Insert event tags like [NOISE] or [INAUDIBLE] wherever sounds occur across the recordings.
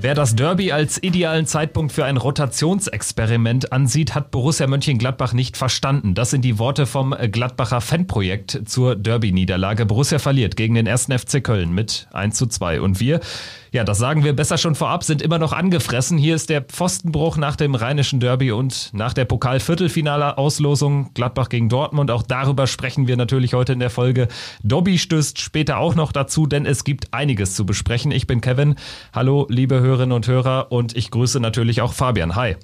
Wer das Derby als idealen Zeitpunkt für ein Rotationsexperiment ansieht, hat Borussia Mönchengladbach nicht verstanden. Das sind die Worte vom Gladbacher Fanprojekt zur Derby-Niederlage. Borussia verliert gegen den ersten FC Köln mit 1 zu 2. Und wir, ja, das sagen wir besser schon vorab, sind immer noch angefressen. Hier ist der Pfostenbruch nach dem rheinischen Derby und nach der Pokal-Viertelfinale-Auslosung Gladbach gegen Dortmund. Auch darüber sprechen wir natürlich heute in der Folge. Dobby stößt später auch noch dazu, denn es gibt einiges zu besprechen. Ich bin Kevin. Hallo, liebe Hörer. Hörerinnen und Hörer und ich grüße natürlich auch Fabian. Hi.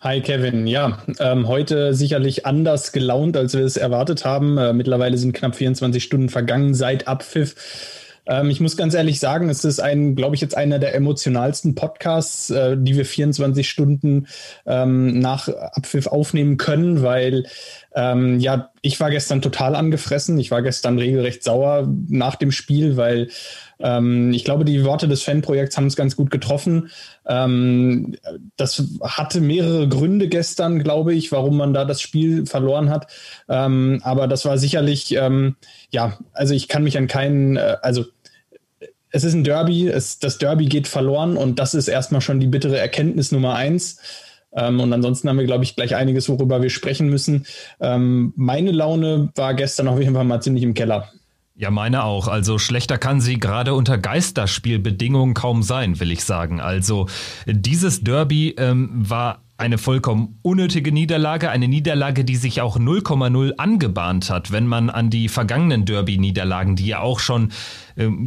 Hi Kevin, ja, ähm, heute sicherlich anders gelaunt, als wir es erwartet haben. Äh, mittlerweile sind knapp 24 Stunden vergangen seit Abpfiff. Ähm, ich muss ganz ehrlich sagen, es ist ein, glaube ich, jetzt einer der emotionalsten Podcasts, äh, die wir 24 Stunden ähm, nach Abpfiff aufnehmen können, weil ähm, ja, ich war gestern total angefressen. Ich war gestern regelrecht sauer nach dem Spiel, weil ähm, ich glaube, die Worte des Fanprojekts haben es ganz gut getroffen. Ähm, das hatte mehrere Gründe gestern, glaube ich, warum man da das Spiel verloren hat. Ähm, aber das war sicherlich, ähm, ja, also ich kann mich an keinen, äh, also es ist ein Derby, es, das Derby geht verloren und das ist erstmal schon die bittere Erkenntnis Nummer eins. Ähm, und ansonsten haben wir, glaube ich, gleich einiges, worüber wir sprechen müssen. Ähm, meine Laune war gestern auf jeden Fall mal ziemlich im Keller. Ja, meine auch. Also schlechter kann sie gerade unter Geisterspielbedingungen kaum sein, will ich sagen. Also dieses Derby ähm, war eine vollkommen unnötige Niederlage, eine Niederlage, die sich auch 0,0 angebahnt hat, wenn man an die vergangenen Derby-Niederlagen, die ja auch schon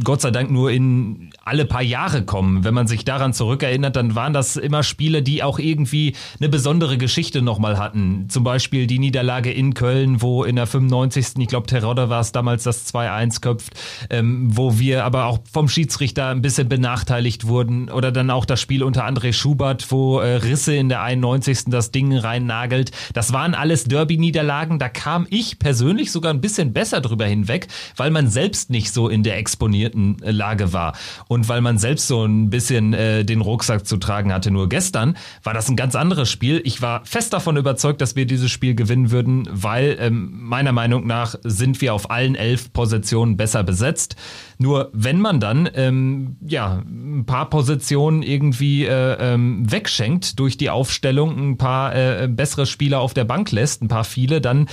Gott sei Dank nur in alle paar Jahre kommen. Wenn man sich daran zurückerinnert, dann waren das immer Spiele, die auch irgendwie eine besondere Geschichte nochmal hatten. Zum Beispiel die Niederlage in Köln, wo in der 95. ich glaube Terodde war es damals, das 2-1 köpft, ähm, wo wir aber auch vom Schiedsrichter ein bisschen benachteiligt wurden. Oder dann auch das Spiel unter André Schubert, wo äh, Risse in der 91. das Ding reinnagelt. Das waren alles Derby-Niederlagen. Da kam ich persönlich sogar ein bisschen besser drüber hinweg, weil man selbst nicht so in der Expertise exponierten äh, Lage war. Und weil man selbst so ein bisschen äh, den Rucksack zu tragen hatte. Nur gestern war das ein ganz anderes Spiel. Ich war fest davon überzeugt, dass wir dieses Spiel gewinnen würden, weil ähm, meiner Meinung nach sind wir auf allen elf Positionen besser besetzt. Nur wenn man dann ähm, ja ein paar Positionen irgendwie äh, ähm, wegschenkt durch die Aufstellung, ein paar äh, bessere Spieler auf der Bank lässt, ein paar viele, dann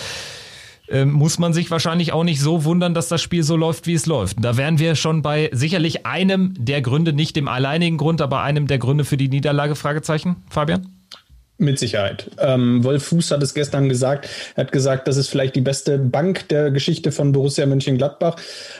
ähm, muss man sich wahrscheinlich auch nicht so wundern, dass das Spiel so läuft, wie es läuft. Da wären wir schon bei sicherlich einem der Gründe, nicht dem alleinigen Grund, aber einem der Gründe für die Niederlage, Fragezeichen, Fabian? Mit Sicherheit. Ähm, Wolf Fuß hat es gestern gesagt. Er hat gesagt, das ist vielleicht die beste Bank der Geschichte von Borussia Mönchengladbach.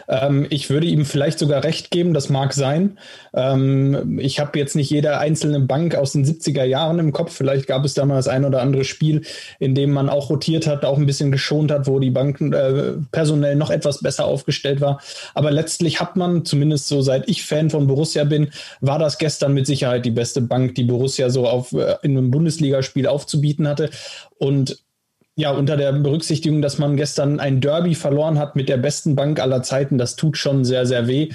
Ähm, ich würde ihm vielleicht sogar recht geben, das mag sein. Ähm, ich habe jetzt nicht jede einzelne Bank aus den 70er Jahren im Kopf. Vielleicht gab es damals ein oder andere Spiel, in dem man auch rotiert hat, auch ein bisschen geschont hat, wo die Banken äh, personell noch etwas besser aufgestellt war. Aber letztlich hat man, zumindest so seit ich Fan von Borussia bin, war das gestern mit Sicherheit die beste Bank, die Borussia so auf äh, in einem Bundesliga Bundesligaspiel aufzubieten hatte. Und ja, unter der Berücksichtigung, dass man gestern ein Derby verloren hat mit der besten Bank aller Zeiten, das tut schon sehr, sehr weh.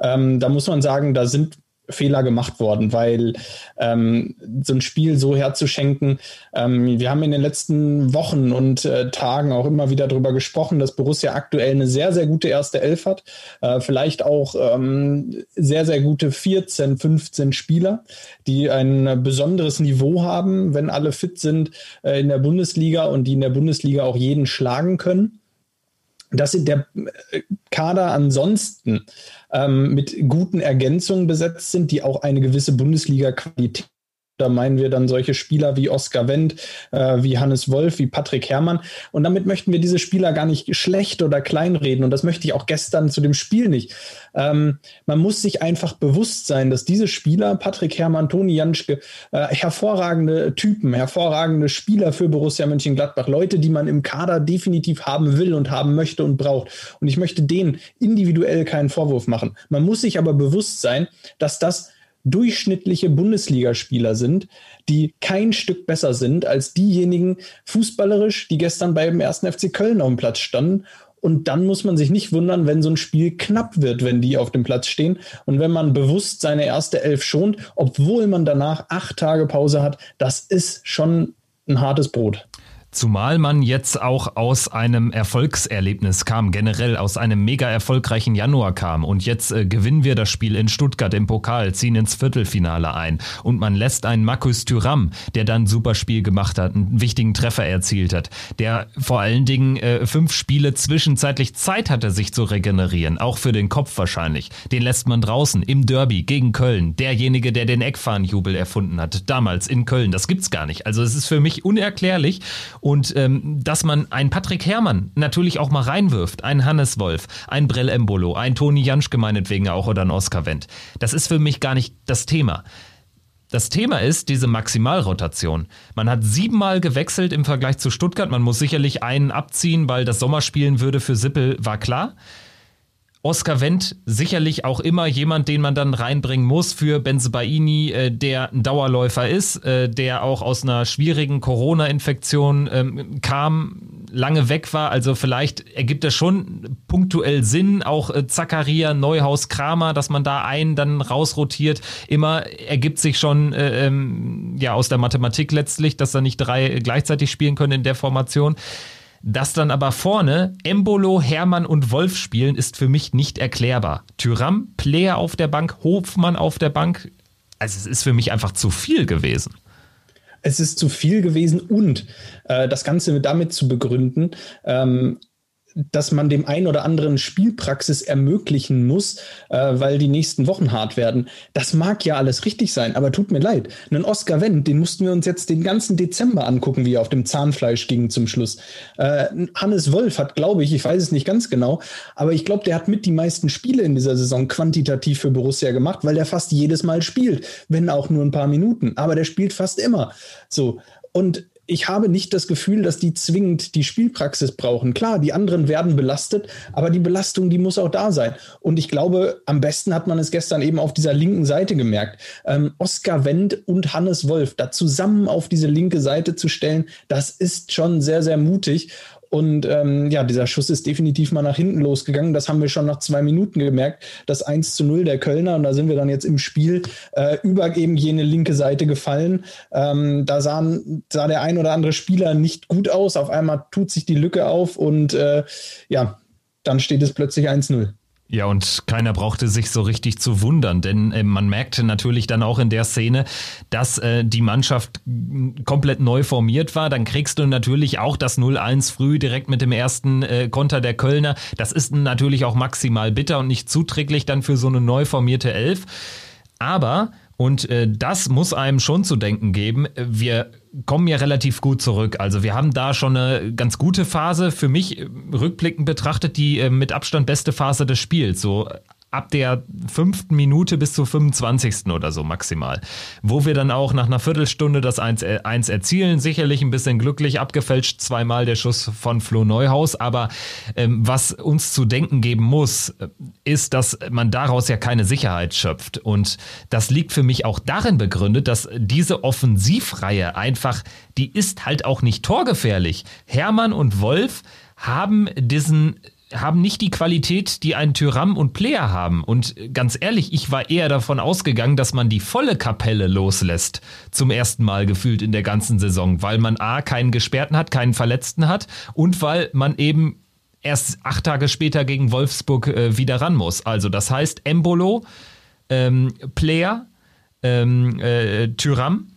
Ähm, da muss man sagen, da sind Fehler gemacht worden, weil ähm, so ein Spiel so herzuschenken, ähm, wir haben in den letzten Wochen und äh, Tagen auch immer wieder darüber gesprochen, dass Borussia aktuell eine sehr, sehr gute erste Elf hat, äh, vielleicht auch ähm, sehr, sehr gute 14, 15 Spieler, die ein besonderes Niveau haben, wenn alle fit sind äh, in der Bundesliga und die in der Bundesliga auch jeden schlagen können dass der äh, Kader ansonsten ähm, mit guten Ergänzungen besetzt sind, die auch eine gewisse Bundesliga-Qualität da meinen wir dann solche Spieler wie Oskar Wendt, äh, wie Hannes Wolf, wie Patrick Herrmann. Und damit möchten wir diese Spieler gar nicht schlecht oder kleinreden. Und das möchte ich auch gestern zu dem Spiel nicht. Ähm, man muss sich einfach bewusst sein, dass diese Spieler, Patrick Herrmann, Toni Janschke, äh, hervorragende Typen, hervorragende Spieler für Borussia Mönchengladbach, Leute, die man im Kader definitiv haben will und haben möchte und braucht. Und ich möchte denen individuell keinen Vorwurf machen. Man muss sich aber bewusst sein, dass das durchschnittliche Bundesligaspieler sind, die kein Stück besser sind als diejenigen fußballerisch, die gestern beim ersten FC Köln auf dem Platz standen. Und dann muss man sich nicht wundern, wenn so ein Spiel knapp wird, wenn die auf dem Platz stehen. Und wenn man bewusst seine erste Elf schont, obwohl man danach acht Tage Pause hat, das ist schon ein hartes Brot. Zumal man jetzt auch aus einem Erfolgserlebnis kam, generell aus einem mega erfolgreichen Januar kam. Und jetzt äh, gewinnen wir das Spiel in Stuttgart im Pokal, ziehen ins Viertelfinale ein. Und man lässt einen Markus Thüram, der dann ein super Spiel gemacht hat, einen wichtigen Treffer erzielt hat, der vor allen Dingen äh, fünf Spiele zwischenzeitlich Zeit hatte, sich zu regenerieren. Auch für den Kopf wahrscheinlich. Den lässt man draußen im Derby gegen Köln. Derjenige, der den Eckfahnenjubel erfunden hat. Damals in Köln. Das gibt's gar nicht. Also es ist für mich unerklärlich. Ähm, dass man einen Patrick Herrmann natürlich auch mal reinwirft, einen Hannes Wolf, einen Brell Embolo, einen Toni Janschke meinetwegen auch oder einen Oskar Wendt. Das ist für mich gar nicht das Thema. Das Thema ist diese Maximalrotation. Man hat siebenmal gewechselt im Vergleich zu Stuttgart. Man muss sicherlich einen abziehen, weil das Sommer spielen würde für Sippel, war klar. Oskar Wendt sicherlich auch immer jemand, den man dann reinbringen muss für Benzebaini, äh, der ein Dauerläufer ist, äh, der auch aus einer schwierigen Corona-Infektion ähm, kam, lange weg war. Also vielleicht ergibt das schon punktuell Sinn, auch äh, Zakaria, Neuhaus, Kramer, dass man da einen dann rausrotiert. Immer ergibt sich schon äh, ähm, ja aus der Mathematik letztlich, dass da nicht drei gleichzeitig spielen können in der Formation. Dass dann aber vorne Embolo, Hermann und Wolf spielen, ist für mich nicht erklärbar. Tyram, Player auf der Bank, Hofmann auf der Bank. Also es ist für mich einfach zu viel gewesen. Es ist zu viel gewesen und äh, das Ganze damit zu begründen, ähm, dass man dem einen oder anderen Spielpraxis ermöglichen muss, äh, weil die nächsten Wochen hart werden. Das mag ja alles richtig sein, aber tut mir leid. Einen Oscar Wendt, den mussten wir uns jetzt den ganzen Dezember angucken, wie er auf dem Zahnfleisch ging zum Schluss. Äh, Hannes Wolf hat, glaube ich, ich weiß es nicht ganz genau, aber ich glaube, der hat mit die meisten Spiele in dieser Saison quantitativ für Borussia gemacht, weil der fast jedes Mal spielt, wenn auch nur ein paar Minuten. Aber der spielt fast immer. So. Und ich habe nicht das Gefühl, dass die zwingend die Spielpraxis brauchen. Klar, die anderen werden belastet, aber die Belastung, die muss auch da sein. Und ich glaube, am besten hat man es gestern eben auf dieser linken Seite gemerkt. Ähm, Oskar Wendt und Hannes Wolf da zusammen auf diese linke Seite zu stellen, das ist schon sehr, sehr mutig. Und ähm, ja, dieser Schuss ist definitiv mal nach hinten losgegangen. Das haben wir schon nach zwei Minuten gemerkt. Das 1 zu 0 der Kölner. Und da sind wir dann jetzt im Spiel äh, über eben jene linke Seite gefallen. Ähm, da sahen, sah der ein oder andere Spieler nicht gut aus. Auf einmal tut sich die Lücke auf und äh, ja, dann steht es plötzlich 1-0. Ja, und keiner brauchte sich so richtig zu wundern, denn äh, man merkte natürlich dann auch in der Szene, dass äh, die Mannschaft komplett neu formiert war. Dann kriegst du natürlich auch das 0-1 früh direkt mit dem ersten äh, Konter der Kölner. Das ist natürlich auch maximal bitter und nicht zuträglich dann für so eine neu formierte Elf. Aber und äh, das muss einem schon zu denken geben. Wir kommen ja relativ gut zurück. Also wir haben da schon eine ganz gute Phase. Für mich äh, rückblickend betrachtet die äh, mit Abstand beste Phase des Spiels. So ab der fünften Minute bis zur 25. oder so maximal. Wo wir dann auch nach einer Viertelstunde das 1, 1 erzielen. Sicherlich ein bisschen glücklich abgefälscht, zweimal der Schuss von Flo Neuhaus. Aber ähm, was uns zu denken geben muss, äh, ist, dass man daraus ja keine Sicherheit schöpft. Und das liegt für mich auch darin begründet, dass diese Offensivreihe einfach, die ist halt auch nicht torgefährlich. Hermann und Wolf haben diesen haben nicht die Qualität, die ein Tyram und Player haben. Und ganz ehrlich, ich war eher davon ausgegangen, dass man die volle Kapelle loslässt. Zum ersten Mal gefühlt in der ganzen Saison, weil man A, keinen Gesperrten hat, keinen Verletzten hat und weil man eben erst acht Tage später gegen Wolfsburg äh, wieder ran muss. Also das heißt Embolo, ähm, Player, ähm, äh, Tyram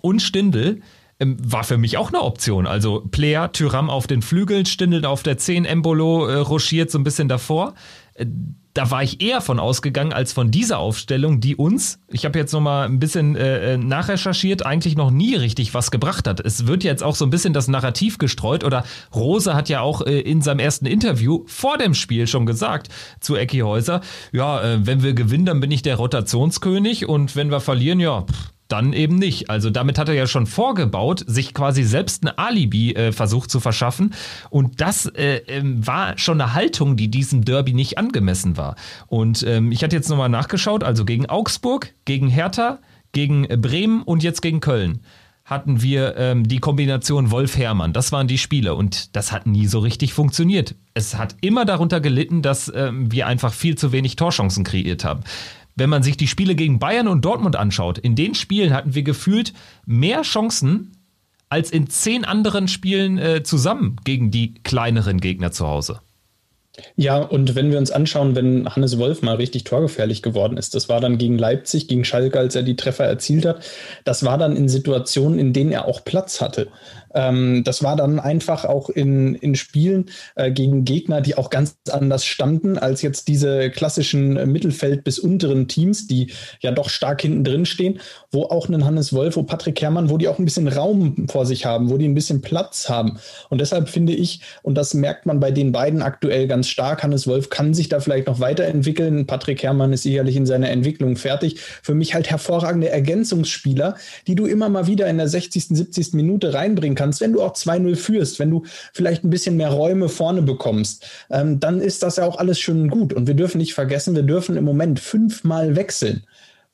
und Stindel ähm, war für mich auch eine Option. Also Player, Tyram auf den Flügeln, Stindel auf der 10, Embolo äh, rochiert so ein bisschen davor. Äh, da war ich eher von ausgegangen als von dieser Aufstellung, die uns, ich habe jetzt noch mal ein bisschen äh, äh, nachrecherchiert, eigentlich noch nie richtig was gebracht hat. Es wird jetzt auch so ein bisschen das Narrativ gestreut oder Rose hat ja auch äh, in seinem ersten Interview vor dem Spiel schon gesagt zu Ecki Häuser, ja, äh, wenn wir gewinnen, dann bin ich der Rotationskönig und wenn wir verlieren, ja, pff, dann eben nicht. Also damit hat er ja schon vorgebaut, sich quasi selbst ein Alibi äh, versucht zu verschaffen. Und das äh, ähm, war schon eine Haltung, die diesem Derby nicht angemessen war. Und ähm, ich hatte jetzt nochmal nachgeschaut, also gegen Augsburg, gegen Hertha, gegen Bremen und jetzt gegen Köln hatten wir ähm, die Kombination Wolf-Hermann. Das waren die Spiele und das hat nie so richtig funktioniert. Es hat immer darunter gelitten, dass ähm, wir einfach viel zu wenig Torchancen kreiert haben. Wenn man sich die Spiele gegen Bayern und Dortmund anschaut, in den Spielen hatten wir gefühlt mehr Chancen als in zehn anderen Spielen äh, zusammen gegen die kleineren Gegner zu Hause. Ja, und wenn wir uns anschauen, wenn Hannes Wolf mal richtig torgefährlich geworden ist, das war dann gegen Leipzig, gegen Schalke, als er die Treffer erzielt hat, das war dann in Situationen, in denen er auch Platz hatte. Ähm, das war dann einfach auch in, in Spielen äh, gegen Gegner, die auch ganz anders standen als jetzt diese klassischen Mittelfeld- bis unteren Teams, die ja doch stark hinten drin stehen, wo auch ein Hannes Wolf, wo Patrick Herrmann, wo die auch ein bisschen Raum vor sich haben, wo die ein bisschen Platz haben. Und deshalb finde ich, und das merkt man bei den beiden aktuell ganz stark, Hannes Wolf kann sich da vielleicht noch weiterentwickeln. Patrick Herrmann ist sicherlich in seiner Entwicklung fertig. Für mich halt hervorragende Ergänzungsspieler, die du immer mal wieder in der 60., 70. Minute reinbringen kannst kannst, wenn du auch 2-0 führst, wenn du vielleicht ein bisschen mehr Räume vorne bekommst, ähm, dann ist das ja auch alles schön und gut. Und wir dürfen nicht vergessen, wir dürfen im Moment fünfmal wechseln.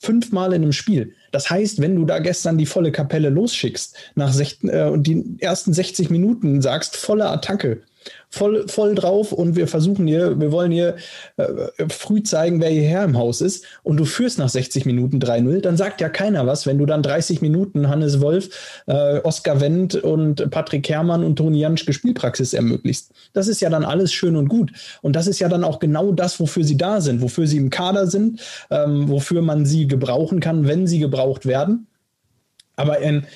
Fünfmal in einem Spiel. Das heißt, wenn du da gestern die volle Kapelle losschickst, nach sech, äh, und die ersten 60 Minuten sagst, volle Attacke, voll, voll drauf und wir versuchen hier, wir wollen hier äh, früh zeigen, wer hierher im Haus ist und du führst nach 60 Minuten 3-0, dann sagt ja keiner was, wenn du dann 30 Minuten Hannes Wolf, äh, Oskar Wendt und Patrick Herrmann und Toni Janschke Spielpraxis ermöglicht. Das ist ja dann alles schön und gut. Und das ist ja dann auch genau das, wofür sie da sind, wofür sie im Kader sind, ähm, wofür man sie gebrauchen kann, wenn sie gebraucht werden. Aber ein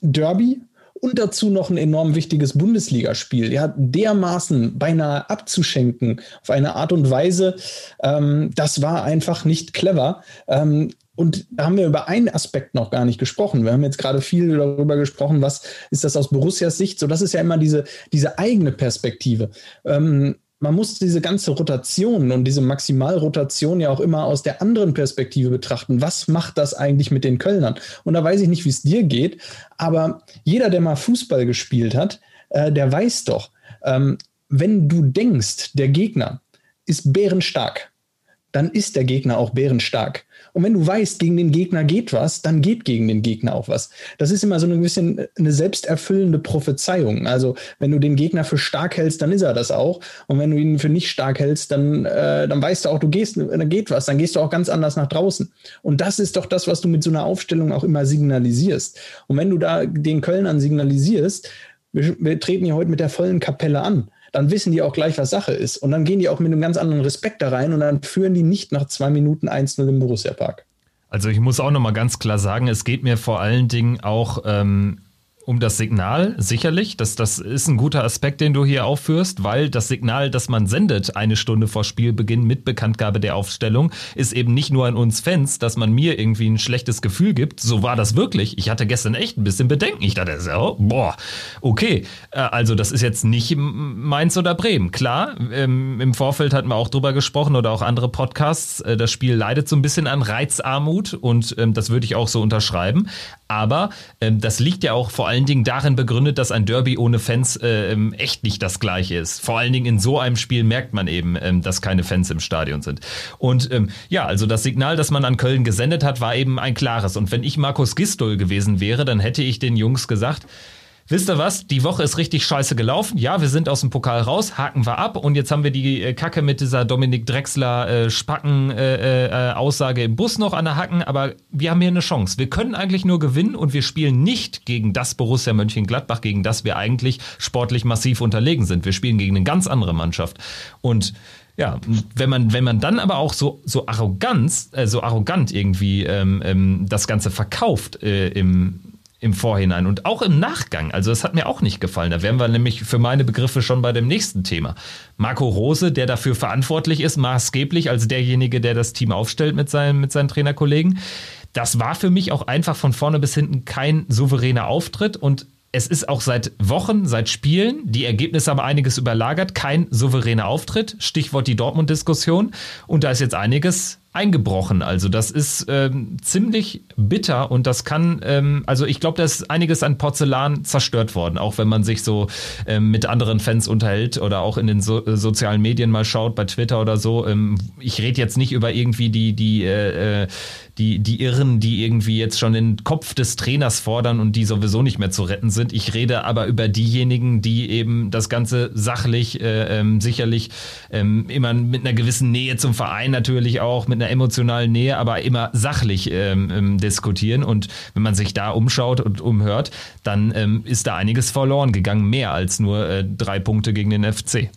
Derby und dazu noch ein enorm wichtiges Bundesligaspiel, ja, dermaßen beinahe abzuschenken auf eine Art und Weise, ähm, das war einfach nicht clever. Ähm, und da haben wir über einen Aspekt noch gar nicht gesprochen. Wir haben jetzt gerade viel darüber gesprochen, was ist das aus Borussias Sicht? So, das ist ja immer diese, diese eigene Perspektive. Ähm, man muss diese ganze Rotation und diese Maximalrotation ja auch immer aus der anderen Perspektive betrachten. Was macht das eigentlich mit den Kölnern? Und da weiß ich nicht, wie es dir geht, aber jeder, der mal Fußball gespielt hat, äh, der weiß doch, ähm, wenn du denkst, der Gegner ist bärenstark, dann ist der Gegner auch bärenstark. Und wenn du weißt, gegen den Gegner geht was, dann geht gegen den Gegner auch was. Das ist immer so ein bisschen eine selbsterfüllende Prophezeiung. Also wenn du den Gegner für stark hältst, dann ist er das auch. Und wenn du ihn für nicht stark hältst, dann, äh, dann weißt du auch, du gehst, dann geht was, dann gehst du auch ganz anders nach draußen. Und das ist doch das, was du mit so einer Aufstellung auch immer signalisierst. Und wenn du da den Kölnern signalisierst, wir, wir treten hier heute mit der vollen Kapelle an dann wissen die auch gleich, was Sache ist. Und dann gehen die auch mit einem ganz anderen Respekt da rein und dann führen die nicht nach zwei Minuten 1-0 im Borussia Park. Also ich muss auch nochmal ganz klar sagen, es geht mir vor allen Dingen auch ähm, um das Signal, sicherlich. Das, das ist ein guter Aspekt, den du hier aufführst, weil das Signal, das man sendet eine Stunde vor Spielbeginn mit Bekanntgabe der Aufstellung, ist eben nicht nur an uns Fans, dass man mir irgendwie ein schlechtes Gefühl gibt. So war das wirklich. Ich hatte gestern echt ein bisschen Bedenken. Ich dachte, so, boah, okay. Äh, also das ist jetzt nicht Mainz oder Bremen. Klar, ähm, im Vorfeld hatten wir auch drüber gesprochen oder auch andere Podcasts. Äh, das Spiel leidet so ein bisschen an Reizarmut und ähm, das würde ich auch so unterschreiben. Aber ähm, das liegt ja auch vor allen Dingen darin begründet, dass ein Derby ohne Fans äh, ähm, echt nicht das gleiche ist. Vor allen Dingen in so einem Spiel merkt man eben, ähm, dass keine Fans im Stadion sind. Und ähm, ja, also das Signal, das man an Köln gesendet hat, war eben ein klares. Und wenn ich Markus Gistol gewesen wäre, dann hätte ich den Jungs gesagt, wisst ihr was, die Woche ist richtig scheiße gelaufen. Ja, wir sind aus dem Pokal raus, haken wir ab und jetzt haben wir die äh, Kacke mit dieser Dominik Drexler äh, Spacken äh, äh, Aussage im Bus noch an der Hacken, aber wir haben hier eine Chance. Wir können eigentlich nur gewinnen und wir spielen nicht gegen das Borussia Mönchengladbach, gegen das wir eigentlich sportlich massiv unterlegen sind. Wir spielen gegen eine ganz andere Mannschaft und ja, wenn man, wenn man dann aber auch so, so arrogant, äh, so arrogant irgendwie ähm, ähm, das Ganze verkauft äh, im, im Vorhinein und auch im Nachgang. Also das hat mir auch nicht gefallen. Da wären wir nämlich für meine Begriffe schon bei dem nächsten Thema. Marco Rose, der dafür verantwortlich ist, maßgeblich als derjenige, der das Team aufstellt mit seinen, mit seinen Trainerkollegen. Das war für mich auch einfach von vorne bis hinten kein souveräner Auftritt und es ist auch seit Wochen, seit Spielen, die Ergebnisse haben einiges überlagert, kein souveräner Auftritt. Stichwort die Dortmund-Diskussion. Und da ist jetzt einiges eingebrochen. Also das ist ähm, ziemlich bitter und das kann, ähm, also ich glaube, da ist einiges an Porzellan zerstört worden, auch wenn man sich so ähm, mit anderen Fans unterhält oder auch in den so, äh, sozialen Medien mal schaut, bei Twitter oder so. Ähm, ich rede jetzt nicht über irgendwie die, die, äh, äh die, die Irren, die irgendwie jetzt schon den Kopf des Trainers fordern und die sowieso nicht mehr zu retten sind. Ich rede aber über diejenigen, die eben das Ganze sachlich, äh, ähm, sicherlich ähm, immer mit einer gewissen Nähe zum Verein natürlich auch, mit einer emotionalen Nähe, aber immer sachlich ähm, ähm, diskutieren. Und wenn man sich da umschaut und umhört, dann ähm, ist da einiges verloren gegangen, mehr als nur äh, drei Punkte gegen den FC.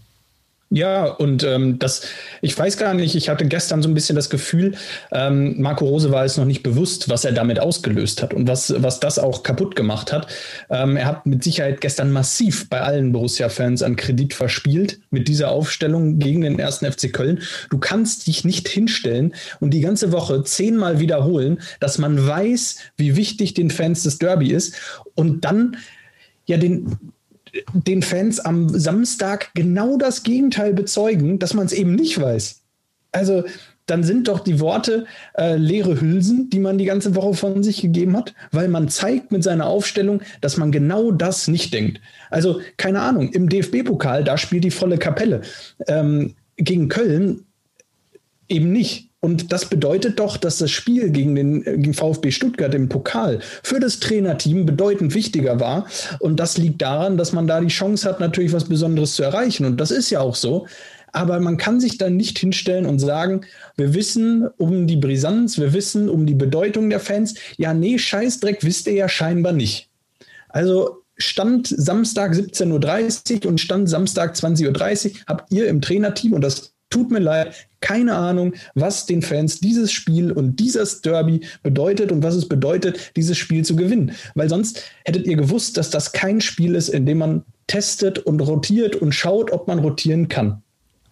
Ja, und ähm, das, ich weiß gar nicht, ich hatte gestern so ein bisschen das Gefühl, ähm, Marco Rose war es noch nicht bewusst, was er damit ausgelöst hat und was, was das auch kaputt gemacht hat. Ähm, er hat mit Sicherheit gestern massiv bei allen Borussia-Fans an Kredit verspielt mit dieser Aufstellung gegen den ersten FC Köln. Du kannst dich nicht hinstellen und die ganze Woche zehnmal wiederholen, dass man weiß, wie wichtig den Fans das Derby ist und dann ja den, den Fans am Samstag genau das Gegenteil bezeugen, dass man es eben nicht weiß. Also dann sind doch die Worte äh, leere Hülsen, die man die ganze Woche von sich gegeben hat, weil man zeigt mit seiner Aufstellung, dass man genau das nicht denkt. Also keine Ahnung, im DFB-Pokal, da spielt die volle Kapelle. Ähm, gegen Köln eben nicht. Und das bedeutet doch, dass das Spiel gegen den gegen VfB Stuttgart im Pokal für das Trainerteam bedeutend wichtiger war. Und das liegt daran, dass man da die Chance hat, natürlich was Besonderes zu erreichen. Und das ist ja auch so. Aber man kann sich dann nicht hinstellen und sagen, wir wissen um die Brisanz, wir wissen um die Bedeutung der Fans. Ja, nee, Scheißdreck wisst ihr ja scheinbar nicht. Also Stand Samstag 17.30 Uhr und Stand Samstag 20.30 Uhr habt ihr im Trainerteam, und das tut mir leid, keine Ahnung, was den Fans dieses Spiel und dieses Derby bedeutet und was es bedeutet, dieses Spiel zu gewinnen. Weil sonst hättet ihr gewusst, dass das kein Spiel ist, in dem man testet und rotiert und schaut, ob man rotieren kann.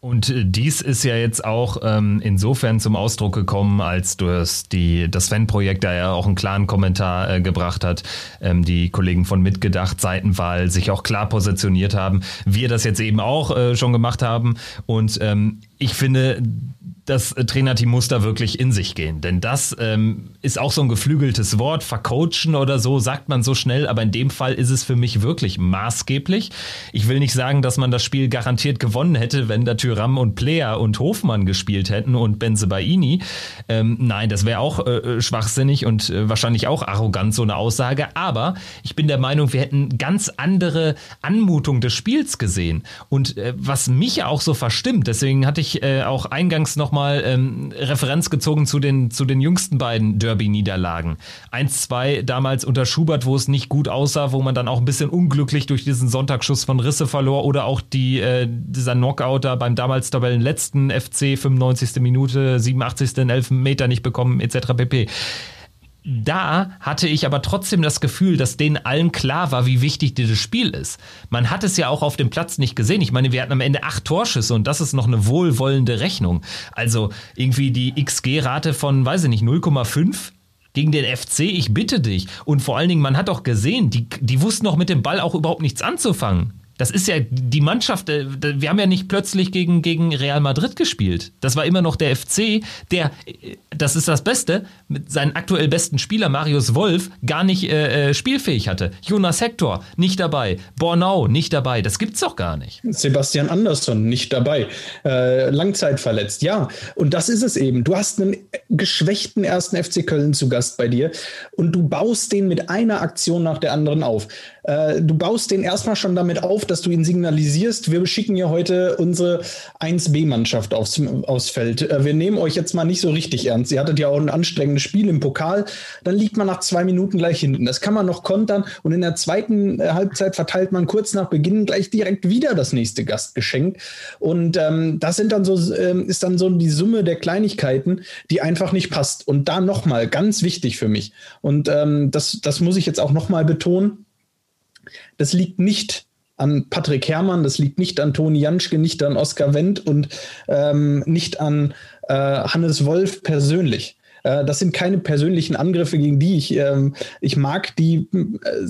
Und äh, dies ist ja jetzt auch ähm, insofern zum Ausdruck gekommen, als du das, die, das Fanprojekt da ja auch einen klaren Kommentar äh, gebracht hat, ähm, die Kollegen von Mitgedacht, Seitenwahl sich auch klar positioniert haben. Wir das jetzt eben auch äh, schon gemacht haben. Und ähm, ich finde, das Trainerteam muss da wirklich in sich gehen. Denn das ähm, ist auch so ein geflügeltes Wort. Vercoachen oder so sagt man so schnell, aber in dem Fall ist es für mich wirklich maßgeblich. Ich will nicht sagen, dass man das Spiel garantiert gewonnen hätte, wenn da Tyram und Player und Hofmann gespielt hätten und Benzebaini. Ähm, nein, das wäre auch äh, schwachsinnig und äh, wahrscheinlich auch arrogant, so eine Aussage. Aber ich bin der Meinung, wir hätten ganz andere Anmutung des Spiels gesehen. Und äh, was mich auch so verstimmt, deswegen hatte ich äh, auch eingangs noch nochmal ähm, Referenz gezogen zu den, zu den jüngsten beiden Derby-Niederlagen. Eins, zwei damals unter Schubert, wo es nicht gut aussah, wo man dann auch ein bisschen unglücklich durch diesen Sonntagsschuss von Risse verlor oder auch die, äh, dieser Knockout da beim damals Tabellenletzten FC 95. Minute, 87. 11 Meter nicht bekommen, etc. pp. Da hatte ich aber trotzdem das Gefühl, dass denen allen klar war, wie wichtig dieses Spiel ist. Man hat es ja auch auf dem Platz nicht gesehen. Ich meine, wir hatten am Ende acht Torschüsse und das ist noch eine wohlwollende Rechnung. Also irgendwie die XG-Rate von, weiß ich nicht, 0,5 gegen den FC, ich bitte dich. Und vor allen Dingen, man hat auch gesehen, die, die wussten auch mit dem Ball auch überhaupt nichts anzufangen. Das ist ja die Mannschaft, äh, wir haben ja nicht plötzlich gegen, gegen Real Madrid gespielt. Das war immer noch der FC, der, äh, das ist das Beste, mit seinem aktuell besten Spieler Marius Wolf gar nicht äh, äh, spielfähig hatte. Jonas Hector nicht dabei, Bornau nicht dabei, das gibt's doch gar nicht. Sebastian Andersson nicht dabei, äh, Langzeitverletzt, ja. Und das ist es eben. Du hast einen geschwächten ersten FC Köln zu Gast bei dir und du baust den mit einer Aktion nach der anderen auf. Äh, du baust den erstmal schon damit auf, dass du ihn signalisierst. Wir schicken ja heute unsere 1B-Mannschaft aufs, aufs Feld. Äh, wir nehmen euch jetzt mal nicht so richtig ernst. Ihr hattet ja auch ein anstrengendes Spiel im Pokal. Dann liegt man nach zwei Minuten gleich hinten. Das kann man noch kontern. Und in der zweiten äh, Halbzeit verteilt man kurz nach Beginn gleich direkt wieder das nächste Gastgeschenk. Und ähm, das sind dann so, ähm, ist dann so die Summe der Kleinigkeiten, die einfach nicht passt. Und da nochmal ganz wichtig für mich. Und ähm, das, das muss ich jetzt auch nochmal betonen das liegt nicht an Patrick Herrmann, das liegt nicht an Toni Janschke, nicht an Oskar Wendt und ähm, nicht an äh, Hannes Wolf persönlich. Äh, das sind keine persönlichen Angriffe gegen die. Ich, ähm, ich mag die, äh,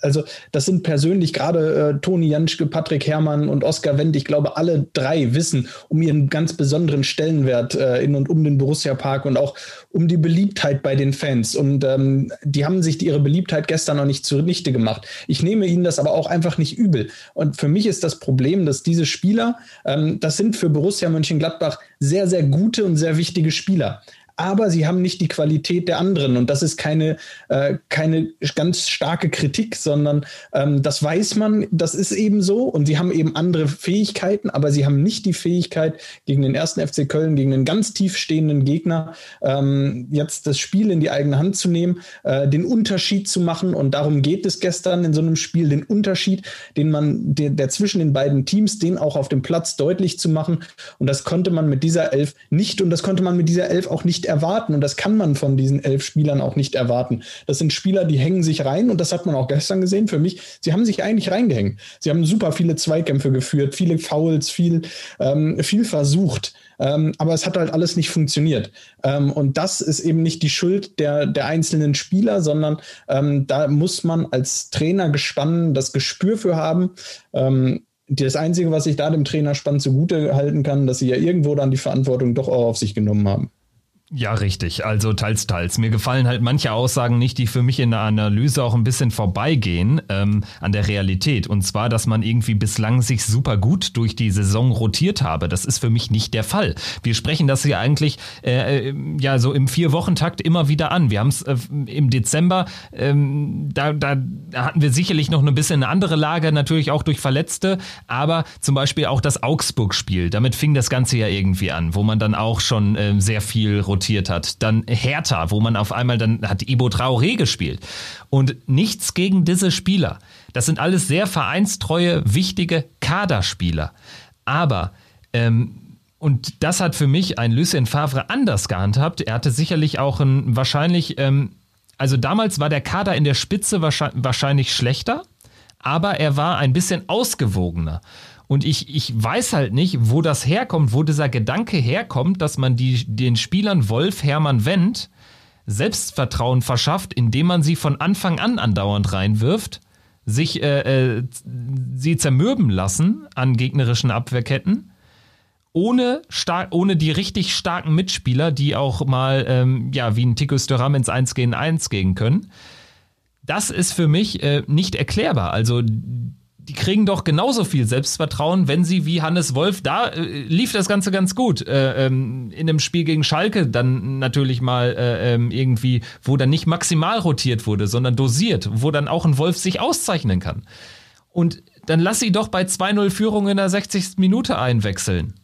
also das sind persönlich gerade äh, Toni Janschke, Patrick Herrmann und Oskar Wendt. Ich glaube, alle drei wissen um ihren ganz besonderen Stellenwert in und um den Borussia Park und auch um die Beliebtheit bei den Fans. Und ähm, die haben sich ihre Beliebtheit gestern noch nicht zunichte gemacht. Ich nehme ihnen das aber auch einfach nicht übel. Und für mich ist das Problem, dass diese Spieler, ähm, das sind für Borussia Mönchengladbach sehr, sehr gute und sehr wichtige Spieler aber sie haben nicht die Qualität der anderen. Und das ist keine, äh, keine ganz starke Kritik, sondern ähm, das weiß man, das ist eben so. Und sie haben eben andere Fähigkeiten, aber sie haben nicht die Fähigkeit, gegen den ersten FC Köln, gegen einen ganz tief stehenden Gegner, ähm, jetzt das Spiel in die eigene Hand zu nehmen, äh, den Unterschied zu machen. Und darum geht es gestern in so einem Spiel, den Unterschied, den man, der, der zwischen den beiden Teams, den auch auf dem Platz deutlich zu machen. Und das konnte man mit dieser Elf nicht und das konnte man mit dieser Elf auch nicht erwarten und das kann man von diesen elf Spielern auch nicht erwarten. Das sind Spieler, die hängen sich rein und das hat man auch gestern gesehen. Für mich, sie haben sich eigentlich reingehängt. Sie haben super viele Zweikämpfe geführt, viele Fouls, viel, ähm, viel versucht. Ähm, aber es hat halt alles nicht funktioniert. Ähm, und das ist eben nicht die Schuld der, der einzelnen Spieler, sondern ähm, da muss man als Trainer gespannt das Gespür für haben. Ähm, das Einzige, was ich da dem Trainer spannend zugute halten kann, dass sie ja irgendwo dann die Verantwortung doch auch auf sich genommen haben. Ja, richtig. Also teils, teils. Mir gefallen halt manche Aussagen nicht, die für mich in der Analyse auch ein bisschen vorbeigehen ähm, an der Realität. Und zwar, dass man irgendwie bislang sich super gut durch die Saison rotiert habe. Das ist für mich nicht der Fall. Wir sprechen das hier eigentlich äh, äh ja so im Vier-Wochen-Takt immer wieder an. Wir haben es äh, im Dezember, ähm, da, da hatten wir sicherlich noch ein bisschen eine andere Lage, natürlich auch durch Verletzte, aber zum Beispiel auch das Augsburg-Spiel. Damit fing das Ganze ja irgendwie an, wo man dann auch schon äh, sehr viel rotiert rotiert hat. Dann Hertha, wo man auf einmal dann hat Ibo Traoré gespielt. Und nichts gegen diese Spieler. Das sind alles sehr vereinstreue, wichtige Kaderspieler. Aber ähm, und das hat für mich ein Lucien Favre anders gehandhabt. Er hatte sicherlich auch ein wahrscheinlich, ähm, also damals war der Kader in der Spitze wahrscheinlich schlechter, aber er war ein bisschen ausgewogener. Und ich, ich weiß halt nicht, wo das herkommt, wo dieser Gedanke herkommt, dass man die, den Spielern Wolf, Hermann, Wendt Selbstvertrauen verschafft, indem man sie von Anfang an andauernd reinwirft, sich äh, äh, sie zermürben lassen an gegnerischen Abwehrketten, ohne, stark, ohne die richtig starken Mitspieler, die auch mal, ähm, ja, wie ein Tico Störam ins 1 gegen 1 gehen können. Das ist für mich äh, nicht erklärbar. Also die kriegen doch genauso viel Selbstvertrauen, wenn sie wie Hannes Wolf, da äh, lief das Ganze ganz gut. Äh, ähm, in einem Spiel gegen Schalke dann natürlich mal äh, ähm, irgendwie, wo dann nicht maximal rotiert wurde, sondern dosiert, wo dann auch ein Wolf sich auszeichnen kann. Und dann lass sie doch bei 2-0 Führung in der 60. Minute einwechseln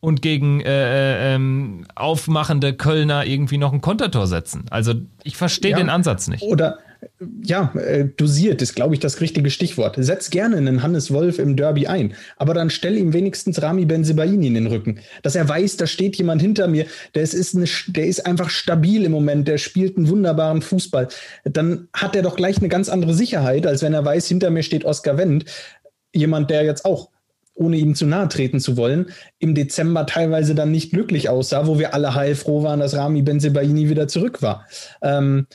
und gegen äh, äh, ähm, aufmachende Kölner irgendwie noch ein Kontertor setzen. Also ich verstehe ja, den Ansatz nicht. Oder ja, äh, dosiert ist, glaube ich, das richtige Stichwort. Setz gerne einen Hannes Wolf im Derby ein, aber dann stell ihm wenigstens Rami Benzebaini in den Rücken, dass er weiß, da steht jemand hinter mir, der ist, eine, der ist einfach stabil im Moment, der spielt einen wunderbaren Fußball. Dann hat er doch gleich eine ganz andere Sicherheit, als wenn er weiß, hinter mir steht Oskar Wendt, jemand, der jetzt auch ohne ihm zu nahe treten zu wollen, im Dezember teilweise dann nicht glücklich aussah, wo wir alle heilfroh waren, dass Rami Benzebaini wieder zurück war. Ähm,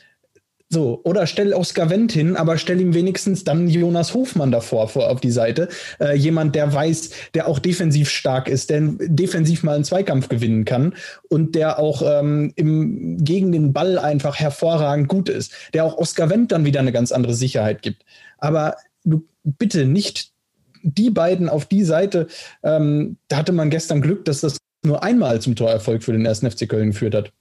so, oder stell Oskar Wendt hin, aber stell ihm wenigstens dann Jonas Hofmann davor vor, auf die Seite. Äh, jemand, der weiß, der auch defensiv stark ist, der defensiv mal einen Zweikampf gewinnen kann und der auch ähm, im, gegen den Ball einfach hervorragend gut ist. Der auch Oskar Wendt dann wieder eine ganz andere Sicherheit gibt. Aber du bitte nicht die beiden auf die Seite. Ähm, da hatte man gestern Glück, dass das nur einmal zum Torerfolg für den ersten FC Köln geführt hat.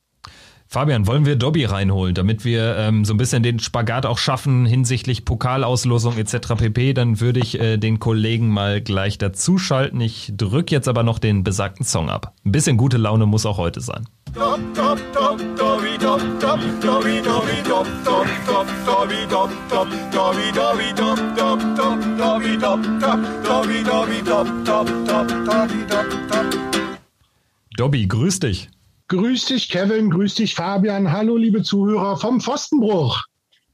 Fabian, wollen wir Dobby reinholen, damit wir ähm, so ein bisschen den Spagat auch schaffen hinsichtlich Pokalauslosung etc. pp. Dann würde ich äh, den Kollegen mal gleich dazuschalten. Ich drücke jetzt aber noch den besagten Song ab. Ein bisschen gute Laune muss auch heute sein. Dobby, grüß dich. Grüß dich, Kevin. Grüß dich, Fabian. Hallo, liebe Zuhörer vom Pfostenbruch.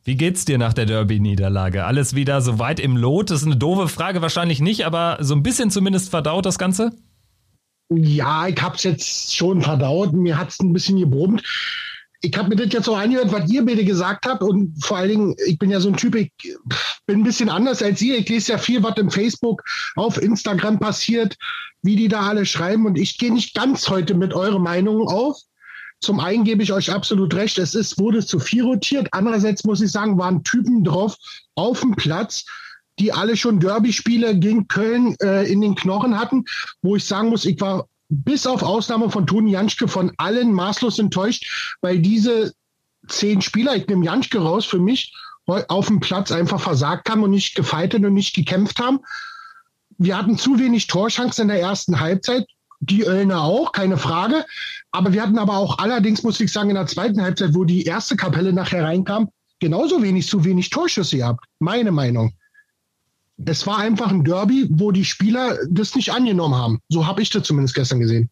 Wie geht's dir nach der Derby-Niederlage? Alles wieder so weit im Lot? Das ist eine doofe Frage, wahrscheinlich nicht, aber so ein bisschen zumindest verdaut das Ganze? Ja, ich hab's jetzt schon verdaut. Mir hat's ein bisschen gebrummt. Ich habe mir das jetzt so angehört, was ihr beide gesagt habt. Und vor allen Dingen, ich bin ja so ein Typ, ich bin ein bisschen anders als ihr. Ich lese ja viel, was im Facebook, auf Instagram passiert, wie die da alle schreiben. Und ich gehe nicht ganz heute mit euren Meinungen auf. Zum einen gebe ich euch absolut recht, es ist, wurde zu viel rotiert. Andererseits muss ich sagen, waren Typen drauf auf dem Platz, die alle schon Derby-Spiele gegen Köln äh, in den Knochen hatten, wo ich sagen muss, ich war bis auf Ausnahme von Toni Janschke von allen maßlos enttäuscht, weil diese zehn Spieler, ich nehme Janschke raus, für mich auf dem Platz einfach versagt haben und nicht gefeitet und nicht gekämpft haben. Wir hatten zu wenig Torchancen in der ersten Halbzeit. Die Öllner auch, keine Frage. Aber wir hatten aber auch allerdings, muss ich sagen, in der zweiten Halbzeit, wo die erste Kapelle nachher reinkam, genauso wenig, zu wenig Torschüsse gehabt. Meine Meinung. Es war einfach ein Derby, wo die Spieler das nicht angenommen haben. So habe ich das zumindest gestern gesehen.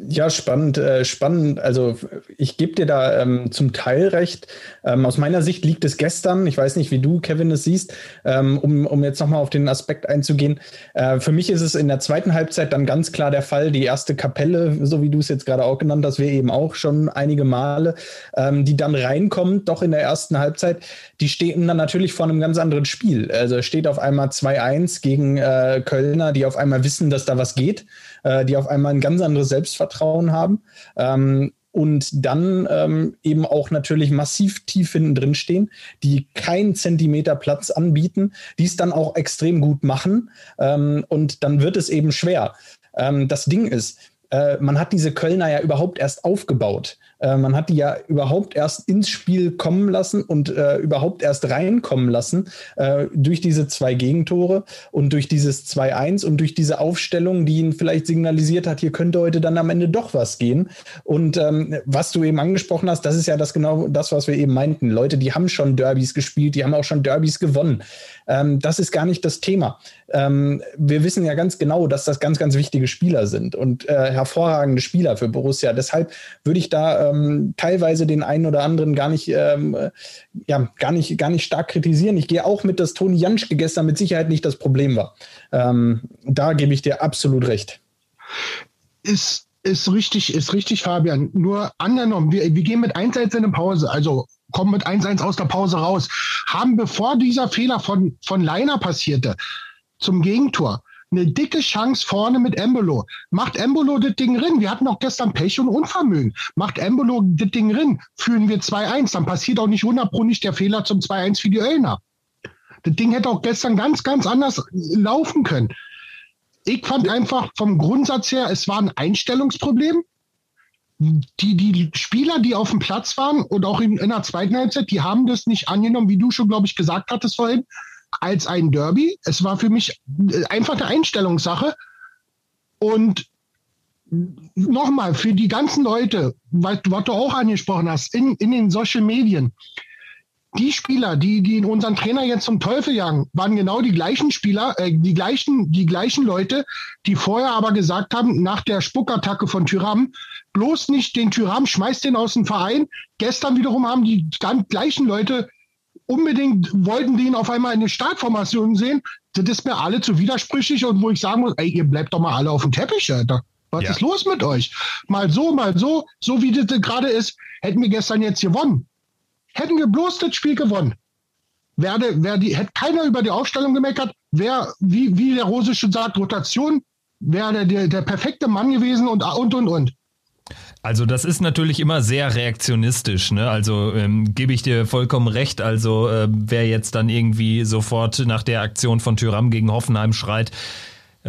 Ja, spannend, äh, spannend. Also ich gebe dir da ähm, zum Teil recht. Ähm, aus meiner Sicht liegt es gestern, ich weiß nicht, wie du, Kevin, es siehst, ähm, um, um jetzt nochmal auf den Aspekt einzugehen. Äh, für mich ist es in der zweiten Halbzeit dann ganz klar der Fall, die erste Kapelle, so wie du es jetzt gerade auch genannt hast, wir eben auch schon einige Male, ähm, die dann reinkommt, doch in der ersten Halbzeit, die stehen dann natürlich vor einem ganz anderen Spiel. Also steht auf einmal 2-1 gegen äh, Kölner, die auf einmal wissen, dass da was geht äh, die auf einmal ein ganz anderes Selbstvertrauen haben. Ähm, und dann ähm, eben auch natürlich massiv tief hinten drin stehen, die keinen Zentimeter Platz anbieten, die es dann auch extrem gut machen. Ähm, und dann wird es eben schwer. Ähm, das Ding ist, äh, man hat diese Kölner ja überhaupt erst aufgebaut. Äh, man hat die ja überhaupt erst ins Spiel kommen lassen und äh, überhaupt erst reinkommen lassen äh, durch diese zwei Gegentore und durch dieses 2-1 und durch diese Aufstellung, die ihn vielleicht signalisiert hat, hier könnte heute dann am Ende doch was gehen. Und ähm, was du eben angesprochen hast, das ist ja das genau das, was wir eben meinten. Leute, die haben schon Derbys gespielt, die haben auch schon Derbys gewonnen. Ähm, das ist gar nicht das Thema. Ähm, wir wissen ja ganz genau, dass das ganz, ganz wichtige Spieler sind und äh, hervorragende Spieler für Borussia. Deshalb würde ich da ähm, teilweise den einen oder anderen gar nicht, ähm, ja, gar nicht, gar nicht stark kritisieren. Ich gehe auch mit, dass Toni Janschke gestern mit Sicherheit nicht das Problem war. Ähm, da gebe ich dir absolut recht. Ist ist richtig, ist richtig, Fabian. Nur angenommen, wir, wir gehen mit 1-1 in eine Pause. Also kommen mit 1-1 aus der Pause raus, haben bevor dieser Fehler von, von Leiner passierte, zum Gegentor, eine dicke Chance vorne mit Embolo. Macht Embolo das Ding rin. Wir hatten auch gestern Pech und Unvermögen. Macht Embolo das Ding rin. Führen wir 2-1. Dann passiert auch nicht hundertprozentig der Fehler zum 2-1 für die Öllner. Das Ding hätte auch gestern ganz, ganz anders laufen können. Ich fand einfach vom Grundsatz her, es war ein Einstellungsproblem die, die Spieler, die auf dem Platz waren und auch in, in der zweiten Halbzeit, die haben das nicht angenommen, wie du schon, glaube ich, gesagt hattest vorhin, als ein Derby. Es war für mich äh, einfach eine Einstellungssache. Und nochmal, für die ganzen Leute, was, was du auch angesprochen hast, in, in den Social Medien, die Spieler, die, die unseren Trainer jetzt zum Teufel jagen, waren genau die gleichen Spieler, äh, die gleichen, die gleichen Leute, die vorher aber gesagt haben, nach der Spuckattacke von Tyram, bloß nicht den Tyram, schmeißt den aus dem Verein. Gestern wiederum haben die gleichen Leute unbedingt wollten die ihn auf einmal in der Startformation sehen. Das ist mir alle zu widersprüchlich und wo ich sagen muss, ey, ihr bleibt doch mal alle auf dem Teppich, Alter. Was ja. ist los mit euch? Mal so, mal so, so wie das gerade ist, hätten wir gestern jetzt gewonnen. Hätten wir bloß das Spiel gewonnen, werde, wär die, hätte keiner über die Aufstellung gemeckert, wäre, wie, wie der Rose schon sagt, Rotation, wäre der, der perfekte Mann gewesen und, und, und, und. Also das ist natürlich immer sehr reaktionistisch, ne? Also ähm, gebe ich dir vollkommen recht. Also äh, wer jetzt dann irgendwie sofort nach der Aktion von Tyram gegen Hoffenheim schreit,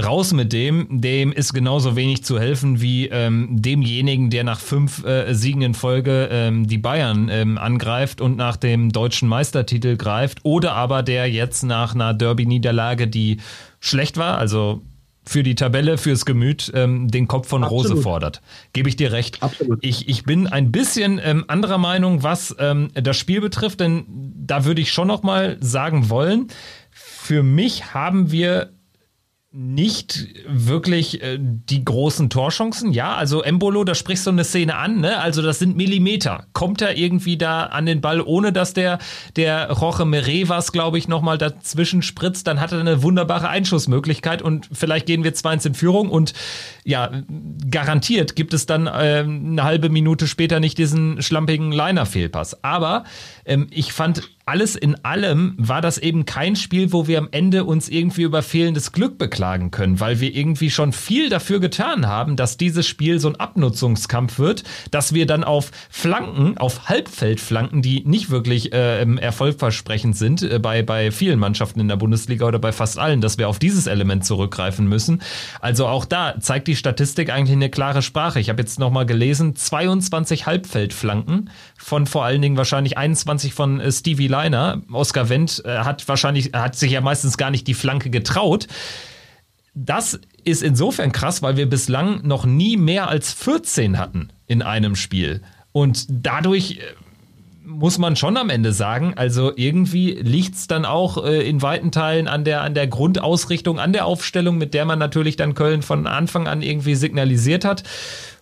raus mit dem, dem ist genauso wenig zu helfen wie ähm, demjenigen, der nach fünf äh, Siegen in Folge ähm, die Bayern ähm, angreift und nach dem deutschen Meistertitel greift oder aber der jetzt nach einer Derby-Niederlage, die schlecht war, also für die Tabelle, fürs Gemüt, ähm, den Kopf von Absolut. Rose fordert. Gebe ich dir recht. Absolut. Ich, ich bin ein bisschen ähm, anderer Meinung, was ähm, das Spiel betrifft, denn da würde ich schon noch mal sagen wollen, für mich haben wir nicht wirklich äh, die großen Torchancen. Ja, also Embolo, da sprichst du eine Szene an, ne? Also das sind Millimeter. Kommt er irgendwie da an den Ball, ohne dass der, der Roche Meret was, glaube ich, nochmal dazwischen spritzt, dann hat er eine wunderbare Einschussmöglichkeit und vielleicht gehen wir 2-1 in Führung und ja, garantiert gibt es dann äh, eine halbe Minute später nicht diesen schlampigen Liner-Fehlpass. Aber ähm, ich fand alles in allem war das eben kein Spiel, wo wir am Ende uns irgendwie über fehlendes Glück beklagen können, weil wir irgendwie schon viel dafür getan haben, dass dieses Spiel so ein Abnutzungskampf wird, dass wir dann auf Flanken, auf Halbfeldflanken, die nicht wirklich äh, erfolgversprechend sind äh, bei, bei vielen Mannschaften in der Bundesliga oder bei fast allen, dass wir auf dieses Element zurückgreifen müssen. Also auch da zeigt die Statistik eigentlich eine klare Sprache. Ich habe jetzt nochmal gelesen, 22 Halbfeldflanken von vor allen Dingen wahrscheinlich 21 von äh, Stevie Liner. Oscar Wendt äh, hat wahrscheinlich, hat sich ja meistens gar nicht die Flanke getraut. Das ist insofern krass, weil wir bislang noch nie mehr als 14 hatten in einem Spiel. Und dadurch äh, muss man schon am Ende sagen, also irgendwie liegt es dann auch äh, in weiten Teilen an der, an der Grundausrichtung, an der Aufstellung, mit der man natürlich dann Köln von Anfang an irgendwie signalisiert hat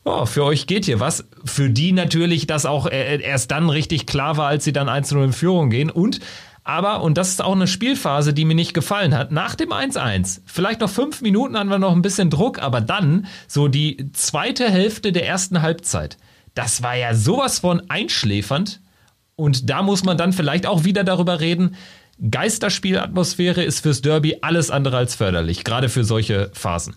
oh, für euch geht hier was. Für die natürlich, dass auch erst dann richtig klar war, als sie dann 1-0 in Führung gehen. Und aber, und das ist auch eine Spielphase, die mir nicht gefallen hat, nach dem 1-1, vielleicht noch fünf Minuten haben wir noch ein bisschen Druck, aber dann so die zweite Hälfte der ersten Halbzeit, das war ja sowas von einschläfernd. Und da muss man dann vielleicht auch wieder darüber reden, Geisterspielatmosphäre ist fürs Derby alles andere als förderlich, gerade für solche Phasen.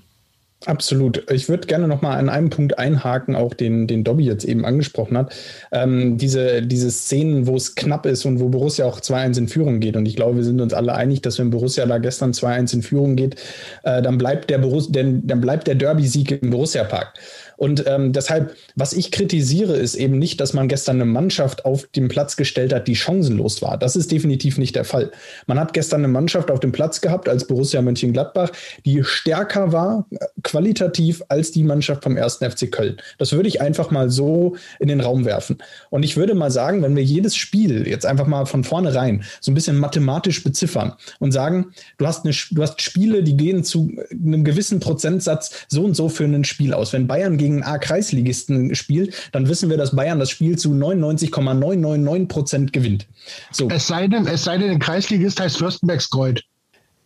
Absolut. Ich würde gerne noch mal an einem Punkt einhaken, auch den, den Dobby jetzt eben angesprochen hat. Ähm, diese, diese Szenen, wo es knapp ist und wo Borussia auch 2-1 in Führung geht. Und ich glaube, wir sind uns alle einig, dass wenn Borussia da gestern 2-1 in Führung geht, äh, dann bleibt der Borussia, denn, dann bleibt der Derby-Sieg im Borussia-Park. Und ähm, deshalb, was ich kritisiere, ist eben nicht, dass man gestern eine Mannschaft auf den Platz gestellt hat, die chancenlos war. Das ist definitiv nicht der Fall. Man hat gestern eine Mannschaft auf dem Platz gehabt als Borussia Mönchengladbach, die stärker war äh, qualitativ als die Mannschaft vom 1. FC Köln. Das würde ich einfach mal so in den Raum werfen. Und ich würde mal sagen, wenn wir jedes Spiel jetzt einfach mal von vornherein so ein bisschen mathematisch beziffern und sagen, du hast, eine, du hast Spiele, die gehen zu einem gewissen Prozentsatz so und so für ein Spiel aus. Wenn Bayern gegen gegen A-Kreisligisten spielt, dann wissen wir, dass Bayern das Spiel zu 99,999 Prozent gewinnt. So. Es sei denn, es sei denn, Kreisligist heißt Fürstenbergskreuz.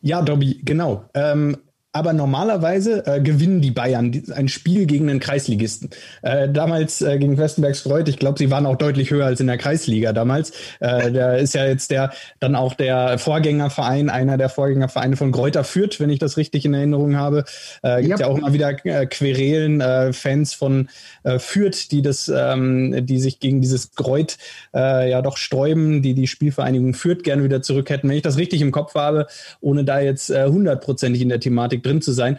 Ja, Dobby, genau. Ähm, aber normalerweise äh, gewinnen die Bayern ein Spiel gegen einen Kreisligisten. Äh, damals äh, gegen Westenbergs Freud, ich glaube, sie waren auch deutlich höher als in der Kreisliga damals. Äh, da ist ja jetzt der dann auch der Vorgängerverein, einer der Vorgängervereine von Kräuter Fürth, wenn ich das richtig in Erinnerung habe. Äh, Gibt yep. ja auch immer wieder äh, Querelen, äh, Fans von Fürth, die das, ähm, die sich gegen dieses Kreut ja doch sträuben, die die Spielvereinigung Fürth gerne wieder zurück hätten. Wenn ich das richtig im Kopf habe, ohne da jetzt hundertprozentig in der Thematik drin zu sein.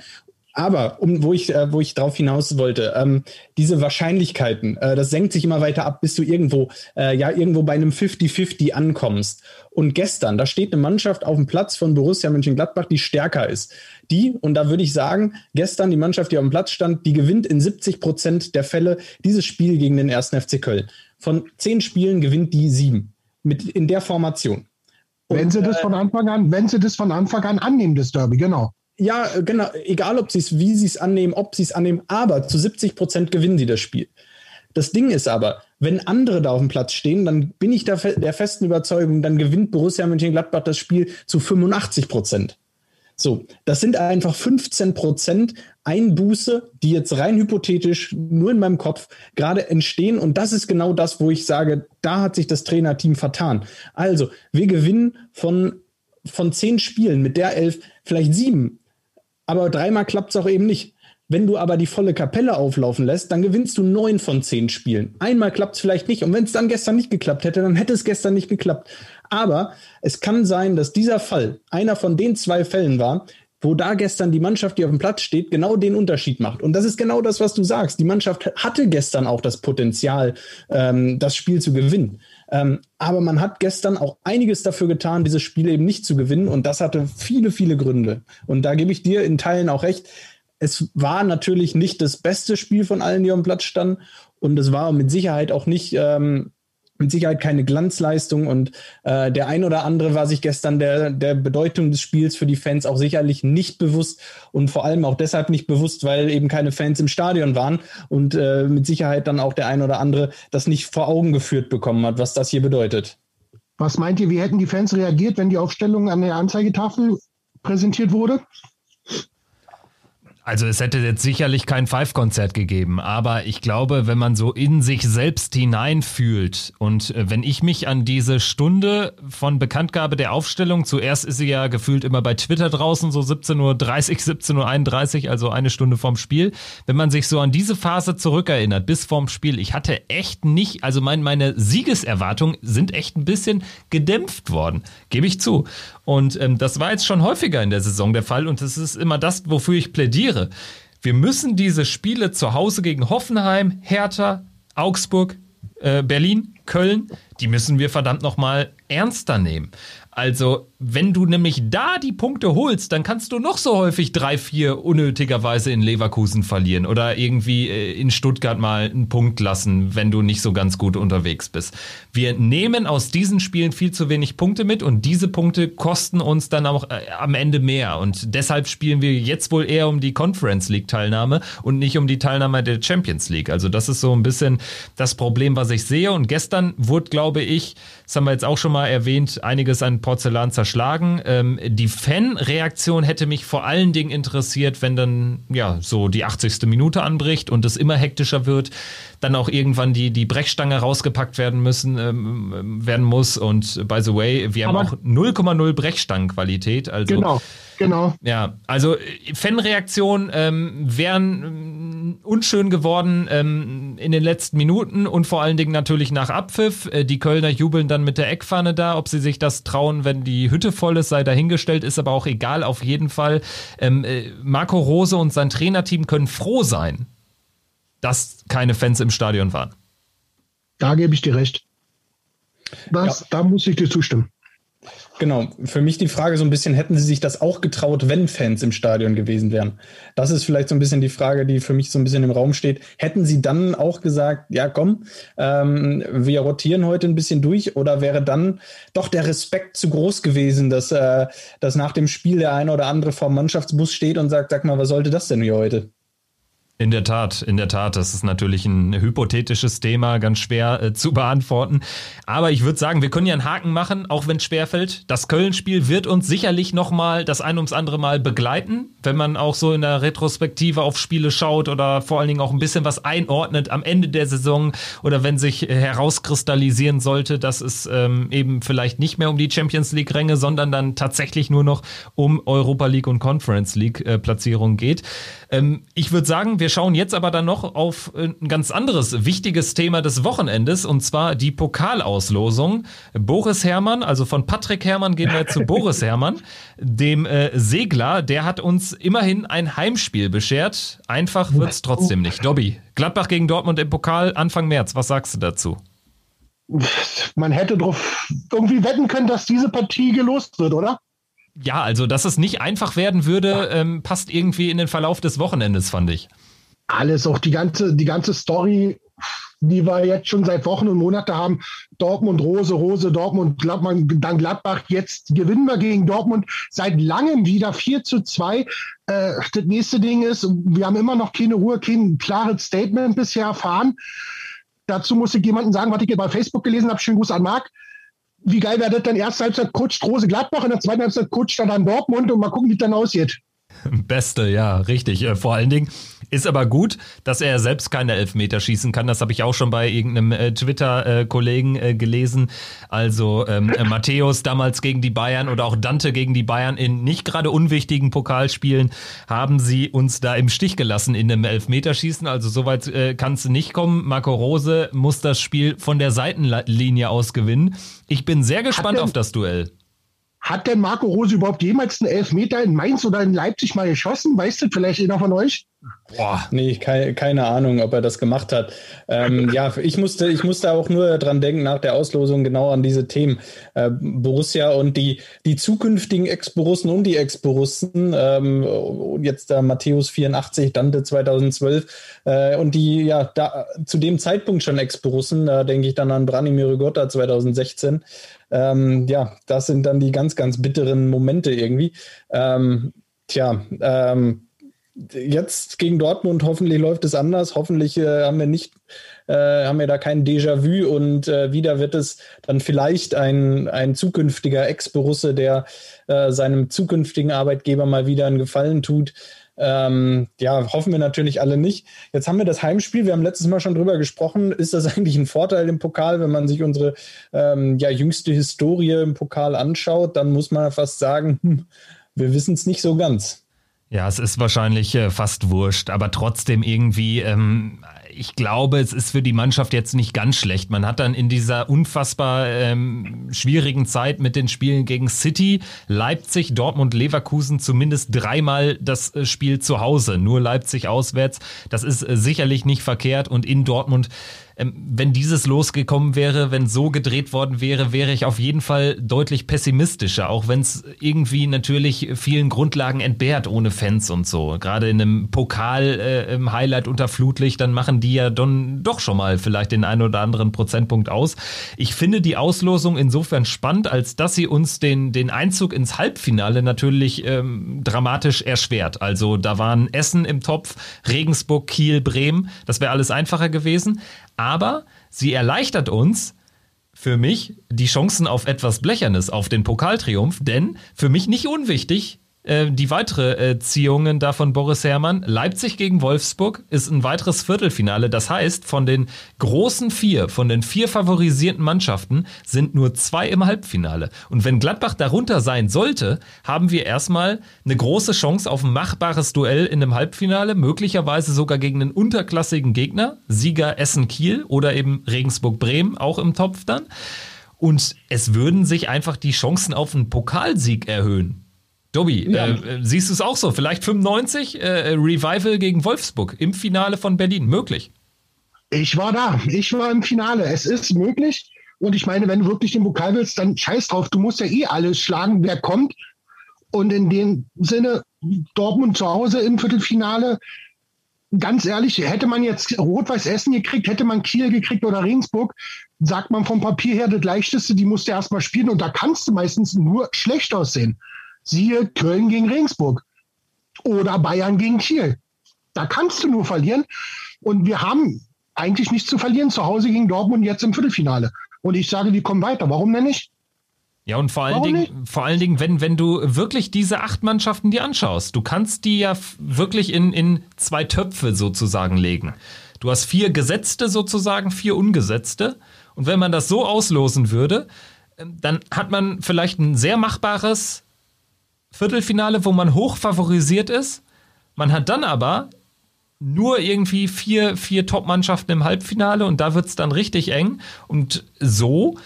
Aber um, wo ich, äh, wo ich drauf hinaus wollte, ähm, diese Wahrscheinlichkeiten, äh, das senkt sich immer weiter ab, bis du irgendwo, äh, ja, irgendwo bei einem 50-50 ankommst. Und gestern, da steht eine Mannschaft auf dem Platz von Borussia Mönchengladbach, die stärker ist. Die, und da würde ich sagen, gestern die Mannschaft, die auf dem Platz stand, die gewinnt in 70 Prozent der Fälle dieses Spiel gegen den ersten FC Köln. Von zehn Spielen gewinnt die sieben. Mit, in der Formation. Und, wenn sie das äh, von Anfang an, wenn sie das von Anfang an annehmen, das Derby, genau. Ja, genau. Egal, ob sie es, wie sie es annehmen, ob sie es annehmen, aber zu 70 Prozent gewinnen sie das Spiel. Das Ding ist aber, wenn andere da auf dem Platz stehen, dann bin ich der, der festen Überzeugung, dann gewinnt Borussia Mönchengladbach das Spiel zu 85 Prozent. So, das sind einfach 15 Prozent Einbuße, die jetzt rein hypothetisch nur in meinem Kopf gerade entstehen. Und das ist genau das, wo ich sage, da hat sich das Trainerteam vertan. Also, wir gewinnen von, von zehn Spielen mit der elf vielleicht sieben aber dreimal klappt es auch eben nicht. Wenn du aber die volle Kapelle auflaufen lässt, dann gewinnst du neun von zehn Spielen. Einmal klappt es vielleicht nicht. Und wenn es dann gestern nicht geklappt hätte, dann hätte es gestern nicht geklappt. Aber es kann sein, dass dieser Fall einer von den zwei Fällen war, wo da gestern die Mannschaft, die auf dem Platz steht, genau den Unterschied macht. Und das ist genau das, was du sagst. Die Mannschaft hatte gestern auch das Potenzial, ähm, das Spiel zu gewinnen. Ähm, aber man hat gestern auch einiges dafür getan, dieses Spiel eben nicht zu gewinnen. Und das hatte viele, viele Gründe. Und da gebe ich dir in Teilen auch recht. Es war natürlich nicht das beste Spiel von allen, die dem Platz standen. Und es war mit Sicherheit auch nicht ähm, mit Sicherheit keine Glanzleistung und äh, der ein oder andere war sich gestern der, der Bedeutung des Spiels für die Fans auch sicherlich nicht bewusst und vor allem auch deshalb nicht bewusst, weil eben keine Fans im Stadion waren und äh, mit Sicherheit dann auch der ein oder andere das nicht vor Augen geführt bekommen hat, was das hier bedeutet. Was meint ihr, wie hätten die Fans reagiert, wenn die Aufstellung an der Anzeigetafel präsentiert wurde? Also es hätte jetzt sicherlich kein Five-Konzert gegeben, aber ich glaube, wenn man so in sich selbst hineinfühlt und äh, wenn ich mich an diese Stunde von Bekanntgabe der Aufstellung, zuerst ist sie ja gefühlt immer bei Twitter draußen, so 17.30 Uhr, 17.31 [LAUGHS] Uhr, also eine Stunde vorm Spiel, wenn man sich so an diese Phase zurückerinnert, bis vorm Spiel, ich hatte echt nicht, also mein, meine Siegeserwartungen sind echt ein bisschen gedämpft worden, gebe ich zu. Und ähm, das war jetzt schon häufiger in der Saison der Fall und das ist immer das, wofür ich plädiere. Wir müssen diese Spiele zu Hause gegen Hoffenheim, Hertha, Augsburg, äh, Berlin, Köln, die müssen wir verdammt nochmal ernster nehmen. Also, wenn du nämlich da die Punkte holst, dann kannst du noch so häufig drei, vier unnötigerweise in Leverkusen verlieren oder irgendwie äh, in Stuttgart mal einen Punkt lassen, wenn du nicht so ganz gut unterwegs bist. Wir nehmen aus diesen Spielen viel zu wenig Punkte mit und diese Punkte kosten uns dann auch äh, am Ende mehr. Und deshalb spielen wir jetzt wohl eher um die Conference League Teilnahme und nicht um die Teilnahme der Champions League. Also, das ist so ein bisschen das Problem, was ich sehe. Und gestern wurde, glaube ich, das haben wir jetzt auch schon mal erwähnt, einiges an Porzellan zerschlagen. Ähm, die Fanreaktion hätte mich vor allen Dingen interessiert, wenn dann ja so die 80. Minute anbricht und es immer hektischer wird, dann auch irgendwann die, die Brechstange rausgepackt werden müssen, ähm, werden muss. Und by the way, wir haben Aber auch 0,0 Brechstangenqualität. Also genau. Genau. Ja, also Fanreaktionen ähm, wären ähm, unschön geworden ähm, in den letzten Minuten und vor allen Dingen natürlich nach Abpfiff. Äh, die Kölner jubeln dann mit der Eckpfanne da. Ob sie sich das trauen, wenn die Hütte voll ist, sei dahingestellt, ist aber auch egal. Auf jeden Fall, ähm, äh, Marco Rose und sein Trainerteam können froh sein, dass keine Fans im Stadion waren. Da gebe ich dir recht. Das, ja. Da muss ich dir zustimmen. Genau, für mich die Frage so ein bisschen, hätten sie sich das auch getraut, wenn Fans im Stadion gewesen wären? Das ist vielleicht so ein bisschen die Frage, die für mich so ein bisschen im Raum steht. Hätten sie dann auch gesagt, ja komm, ähm, wir rotieren heute ein bisschen durch oder wäre dann doch der Respekt zu groß gewesen, dass, äh, dass nach dem Spiel der eine oder andere vom Mannschaftsbus steht und sagt, sag mal, was sollte das denn hier heute? In der Tat, in der Tat. Das ist natürlich ein hypothetisches Thema, ganz schwer äh, zu beantworten. Aber ich würde sagen, wir können ja einen Haken machen, auch wenn es schwerfällt. Das Köln-Spiel wird uns sicherlich nochmal das ein ums andere Mal begleiten, wenn man auch so in der Retrospektive auf Spiele schaut oder vor allen Dingen auch ein bisschen was einordnet am Ende der Saison oder wenn sich äh, herauskristallisieren sollte, dass es ähm, eben vielleicht nicht mehr um die Champions League-Ränge, sondern dann tatsächlich nur noch um Europa League und Conference League-Platzierung äh, geht. Ähm, ich würde sagen, wir schauen jetzt aber dann noch auf äh, ein ganz anderes wichtiges Thema des Wochenendes und zwar die Pokalauslosung. Boris Herrmann, also von Patrick Herrmann gehen wir zu Boris [LAUGHS] Herrmann, dem äh, Segler, der hat uns immerhin ein Heimspiel beschert. Einfach wird es trotzdem nicht. Dobby, Gladbach gegen Dortmund im Pokal Anfang März, was sagst du dazu? Man hätte darauf irgendwie wetten können, dass diese Partie gelost wird, oder? Ja, also dass es nicht einfach werden würde, ähm, passt irgendwie in den Verlauf des Wochenendes, fand ich. Alles, auch die ganze, die ganze Story, die wir jetzt schon seit Wochen und Monaten haben. Dortmund, Rose, Rose, Dortmund, Gladbach, dann Gladbach. Jetzt gewinnen wir gegen Dortmund seit langem wieder 4 zu 2. Äh, das nächste Ding ist, wir haben immer noch keine Ruhe, kein klares Statement bisher erfahren. Dazu muss ich jemanden sagen, was ich bei Facebook gelesen habe. Schönen Gruß an Marc wie geil wäre das dann? Erste Halbzeit coacht Rose Gladbach, in der zweiten Halbzeit coacht dann Dortmund und mal gucken, wie es dann aussieht. Beste, ja, richtig. Äh, vor allen Dingen ist aber gut, dass er selbst keine Elfmeter schießen kann. Das habe ich auch schon bei irgendeinem äh, Twitter-Kollegen äh, gelesen. Also ähm, äh, Matthäus damals gegen die Bayern oder auch Dante gegen die Bayern in nicht gerade unwichtigen Pokalspielen haben sie uns da im Stich gelassen in einem Elfmeterschießen. Also soweit äh, kann es nicht kommen. Marco Rose muss das Spiel von der Seitenlinie aus gewinnen. Ich bin sehr gespannt auf das Duell. Hat denn Marco Rose überhaupt jemals einen Elfmeter in Mainz oder in Leipzig mal geschossen? Weißt du vielleicht einer von euch? Boah. Nee, keine, keine Ahnung, ob er das gemacht hat. Ähm, ja, ich musste, ich musste auch nur dran denken, nach der Auslosung genau an diese Themen. Äh, Borussia und die, die zukünftigen Ex-Borussen und die Ex-Borussen, ähm, jetzt da Matthäus 84, Dante 2012 äh, und die ja da zu dem Zeitpunkt schon Ex-Borussen, da denke ich dann an Branimir Gotta 2016. Ähm, ja, das sind dann die ganz, ganz bitteren Momente irgendwie. Ähm, tja, ähm, jetzt gegen Dortmund hoffentlich läuft es anders. Hoffentlich äh, haben wir nicht, äh, haben wir da kein Déjà-vu und äh, wieder wird es dann vielleicht ein, ein zukünftiger Ex-Borusse, der äh, seinem zukünftigen Arbeitgeber mal wieder einen Gefallen tut. Ähm, ja, hoffen wir natürlich alle nicht. Jetzt haben wir das Heimspiel. Wir haben letztes Mal schon drüber gesprochen. Ist das [LAUGHS] eigentlich ein Vorteil im Pokal, wenn man sich unsere ähm, ja, jüngste Historie im Pokal anschaut? Dann muss man fast sagen, hm, wir wissen es nicht so ganz. Ja, es ist wahrscheinlich äh, fast wurscht, aber trotzdem irgendwie, ähm, ich glaube, es ist für die Mannschaft jetzt nicht ganz schlecht. Man hat dann in dieser unfassbar ähm, schwierigen Zeit mit den Spielen gegen City, Leipzig, Dortmund, Leverkusen zumindest dreimal das äh, Spiel zu Hause, nur Leipzig auswärts. Das ist äh, sicherlich nicht verkehrt und in Dortmund wenn dieses losgekommen wäre, wenn so gedreht worden wäre, wäre ich auf jeden Fall deutlich pessimistischer, auch wenn es irgendwie natürlich vielen Grundlagen entbehrt ohne Fans und so. Gerade in einem Pokal äh, im Highlight unter Flutlicht, dann machen die ja dann doch schon mal vielleicht den einen oder anderen Prozentpunkt aus. Ich finde die Auslosung insofern spannend, als dass sie uns den, den Einzug ins Halbfinale natürlich ähm, dramatisch erschwert. Also da waren Essen im Topf, Regensburg, Kiel, Bremen. Das wäre alles einfacher gewesen aber sie erleichtert uns für mich die Chancen auf etwas Blechernes, auf den Pokaltriumph, denn für mich nicht unwichtig, äh, die weitere äh, Ziehungen da von Boris Herrmann. Leipzig gegen Wolfsburg ist ein weiteres Viertelfinale. Das heißt, von den großen vier, von den vier favorisierten Mannschaften sind nur zwei im Halbfinale. Und wenn Gladbach darunter sein sollte, haben wir erstmal eine große Chance auf ein machbares Duell in einem Halbfinale, möglicherweise sogar gegen einen unterklassigen Gegner, Sieger Essen-Kiel oder eben Regensburg-Bremen, auch im Topf dann. Und es würden sich einfach die Chancen auf einen Pokalsieg erhöhen. Dobi, ja. äh, siehst du es auch so? Vielleicht 95 äh, Revival gegen Wolfsburg im Finale von Berlin, möglich? Ich war da, ich war im Finale. Es ist möglich. Und ich meine, wenn du wirklich den Pokal willst, dann scheiß drauf. Du musst ja eh alles schlagen, wer kommt. Und in dem Sinne, Dortmund zu Hause im Viertelfinale, ganz ehrlich, hätte man jetzt Rot-Weiß Essen gekriegt, hätte man Kiel gekriegt oder Regensburg, sagt man vom Papier her das Leichteste, die musst du erstmal spielen und da kannst du meistens nur schlecht aussehen. Siehe Köln gegen Regensburg oder Bayern gegen Kiel. Da kannst du nur verlieren. Und wir haben eigentlich nichts zu verlieren zu Hause gegen Dortmund jetzt im Viertelfinale. Und ich sage, die kommen weiter. Warum denn nicht? Ja, und vor allen Dingen, vor allen Dingen, wenn, wenn du wirklich diese acht Mannschaften dir anschaust, du kannst die ja wirklich in, in zwei Töpfe sozusagen legen. Du hast vier Gesetzte sozusagen, vier Ungesetzte. Und wenn man das so auslosen würde, ähm, dann hat man vielleicht ein sehr machbares Viertelfinale, wo man hoch favorisiert ist. Man hat dann aber nur irgendwie vier, vier Top-Mannschaften im Halbfinale und da wird es dann richtig eng. Und so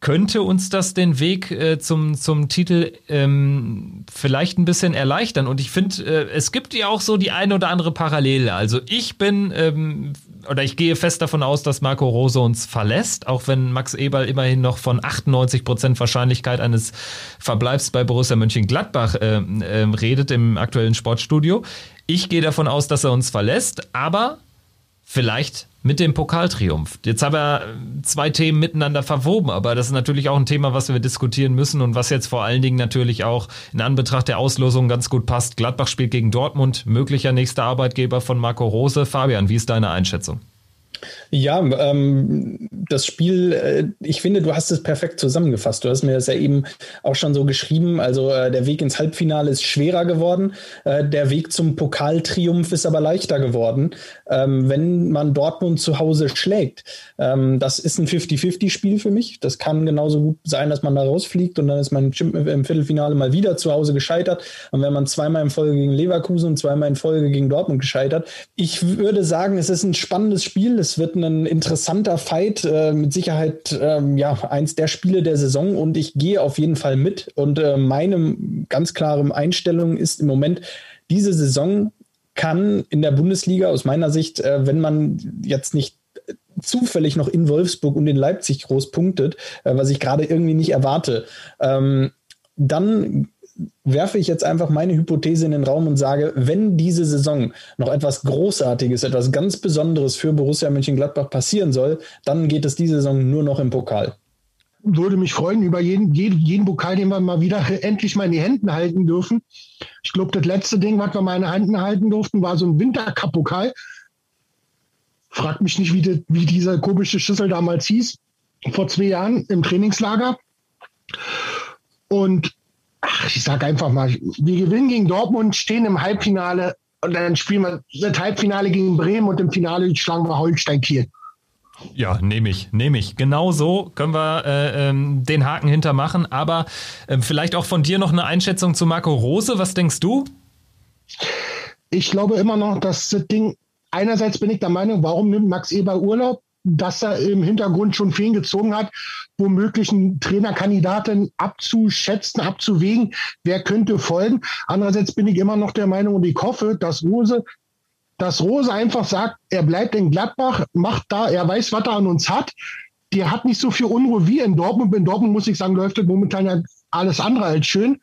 könnte uns das den Weg äh, zum, zum Titel ähm, vielleicht ein bisschen erleichtern. Und ich finde, äh, es gibt ja auch so die eine oder andere Parallele. Also ich bin ähm, oder ich gehe fest davon aus, dass Marco Rose uns verlässt, auch wenn Max Eberl immerhin noch von 98 Prozent Wahrscheinlichkeit eines Verbleibs bei Borussia Mönchengladbach äh, äh, redet im aktuellen Sportstudio. Ich gehe davon aus, dass er uns verlässt, aber vielleicht mit dem Pokaltriumph. Jetzt haben wir zwei Themen miteinander verwoben, aber das ist natürlich auch ein Thema, was wir diskutieren müssen und was jetzt vor allen Dingen natürlich auch in Anbetracht der Auslosung ganz gut passt. Gladbach spielt gegen Dortmund, möglicher nächster Arbeitgeber von Marco Rose. Fabian, wie ist deine Einschätzung? Ja, ähm, das Spiel, äh, ich finde, du hast es perfekt zusammengefasst. Du hast mir das ja eben auch schon so geschrieben. Also äh, der Weg ins Halbfinale ist schwerer geworden. Äh, der Weg zum Pokaltriumph ist aber leichter geworden, ähm, wenn man Dortmund zu Hause schlägt. Ähm, das ist ein 50-50-Spiel für mich. Das kann genauso gut sein, dass man da rausfliegt und dann ist man im Viertelfinale mal wieder zu Hause gescheitert. Und wenn man zweimal in Folge gegen Leverkusen und zweimal in Folge gegen Dortmund gescheitert. Ich würde sagen, es ist ein spannendes Spiel. Es wird ein interessanter Fight, äh, mit Sicherheit ähm, ja eins der Spiele der Saison und ich gehe auf jeden Fall mit. Und äh, meine ganz klare Einstellung ist im Moment, diese Saison kann in der Bundesliga aus meiner Sicht, äh, wenn man jetzt nicht zufällig noch in Wolfsburg und in Leipzig groß punktet, äh, was ich gerade irgendwie nicht erwarte, ähm, dann werfe ich jetzt einfach meine Hypothese in den Raum und sage, wenn diese Saison noch etwas Großartiges, etwas ganz Besonderes für Borussia Mönchengladbach passieren soll, dann geht es diese Saison nur noch im Pokal. Würde mich freuen über jeden, jeden, jeden Pokal, den wir mal wieder [LAUGHS] endlich mal in die Händen halten dürfen. Ich glaube, das letzte Ding, was wir mal in den Händen halten durften, war so ein Wintercup-Pokal. Fragt mich nicht, wie, die, wie diese komische Schüssel damals hieß, vor zwei Jahren im Trainingslager. Und ach, ich sage einfach mal, wir gewinnen gegen Dortmund, stehen im Halbfinale und dann spielen wir das Halbfinale gegen Bremen und im Finale schlagen wir Holstein Kiel. Ja, nehme ich, nehme ich. Genau so können wir äh, ähm, den Haken hintermachen. Aber äh, vielleicht auch von dir noch eine Einschätzung zu Marco Rose. Was denkst du? Ich glaube immer noch, dass das Ding, einerseits bin ich der Meinung, warum nimmt Max Eber Urlaub? Dass er im Hintergrund schon Feen gezogen hat, womöglich einen Trainerkandidaten abzuschätzen, abzuwägen, wer könnte folgen. Andererseits bin ich immer noch der Meinung und ich hoffe, dass Rose dass Rose einfach sagt, er bleibt in Gladbach, macht da, er weiß, was er an uns hat. Der hat nicht so viel Unruhe wie in Dortmund. In Dortmund muss ich sagen, läuft momentan ja alles andere als schön.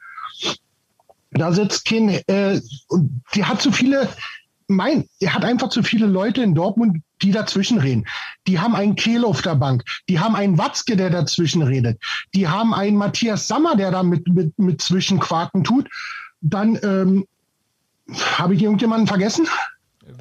Da sitzt kein, äh, die hat zu viele, mein, er hat einfach zu viele Leute in Dortmund, die dazwischen reden. Die haben einen Kehl auf der Bank. Die haben einen Watzke, der dazwischen redet. Die haben einen Matthias Sammer, der da mit, mit, mit Zwischenquaken tut. Dann ähm, habe ich irgendjemanden vergessen?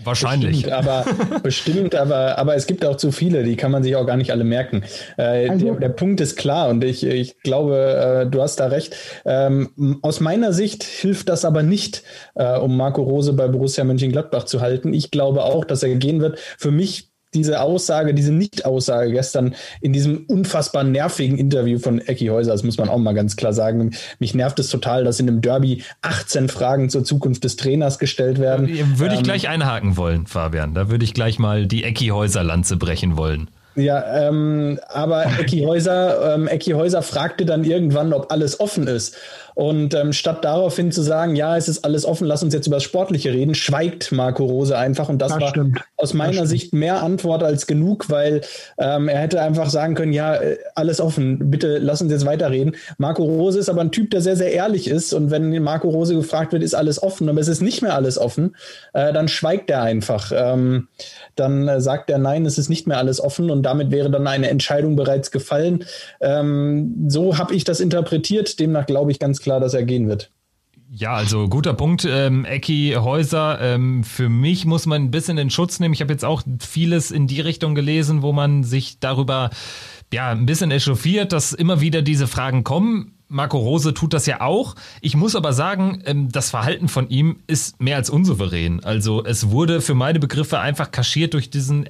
Wahrscheinlich. Bestimmt, aber, bestimmt, aber, aber es gibt auch zu viele, die kann man sich auch gar nicht alle merken. Äh, also, der, der, Punkt ist klar und ich, ich glaube, äh, du hast da recht. Ähm, aus meiner Sicht hilft das aber nicht, äh, um Marco Rose bei Borussia Mönchengladbach zu halten. Ich glaube auch, dass er gehen wird. Für mich diese Aussage, diese Nicht-Aussage gestern in diesem unfassbar nervigen Interview von Ecki Häuser, das muss man auch mal ganz klar sagen. Mich nervt es total, dass in einem Derby 18 Fragen zur Zukunft des Trainers gestellt werden. Würde ich ähm, gleich einhaken wollen, Fabian. Da würde ich gleich mal die Ecki Häuser-Lanze brechen wollen. Ja, ähm, aber Ecki Häuser, ähm, Ecki Häuser fragte dann irgendwann, ob alles offen ist. Und ähm, statt daraufhin zu sagen, ja, es ist alles offen, lass uns jetzt über das Sportliche reden, schweigt Marco Rose einfach. Und das, das war stimmt. aus meiner Sicht mehr Antwort als genug, weil ähm, er hätte einfach sagen können, ja, äh, alles offen, bitte lass uns jetzt weiterreden. Marco Rose ist aber ein Typ, der sehr, sehr ehrlich ist. Und wenn Marco Rose gefragt wird, ist alles offen, aber es ist nicht mehr alles offen, äh, dann schweigt er einfach. Ähm, dann äh, sagt er, nein, es ist nicht mehr alles offen und damit wäre dann eine Entscheidung bereits gefallen. Ähm, so habe ich das interpretiert. Demnach glaube ich ganz klar, dass er gehen wird. Ja, also guter Punkt, ähm, Ecki Häuser. Ähm, für mich muss man ein bisschen in Schutz nehmen. Ich habe jetzt auch vieles in die Richtung gelesen, wo man sich darüber ja ein bisschen echauffiert, dass immer wieder diese Fragen kommen. Marco Rose tut das ja auch. Ich muss aber sagen, ähm, das Verhalten von ihm ist mehr als unsouverän. Also es wurde für meine Begriffe einfach kaschiert durch diesen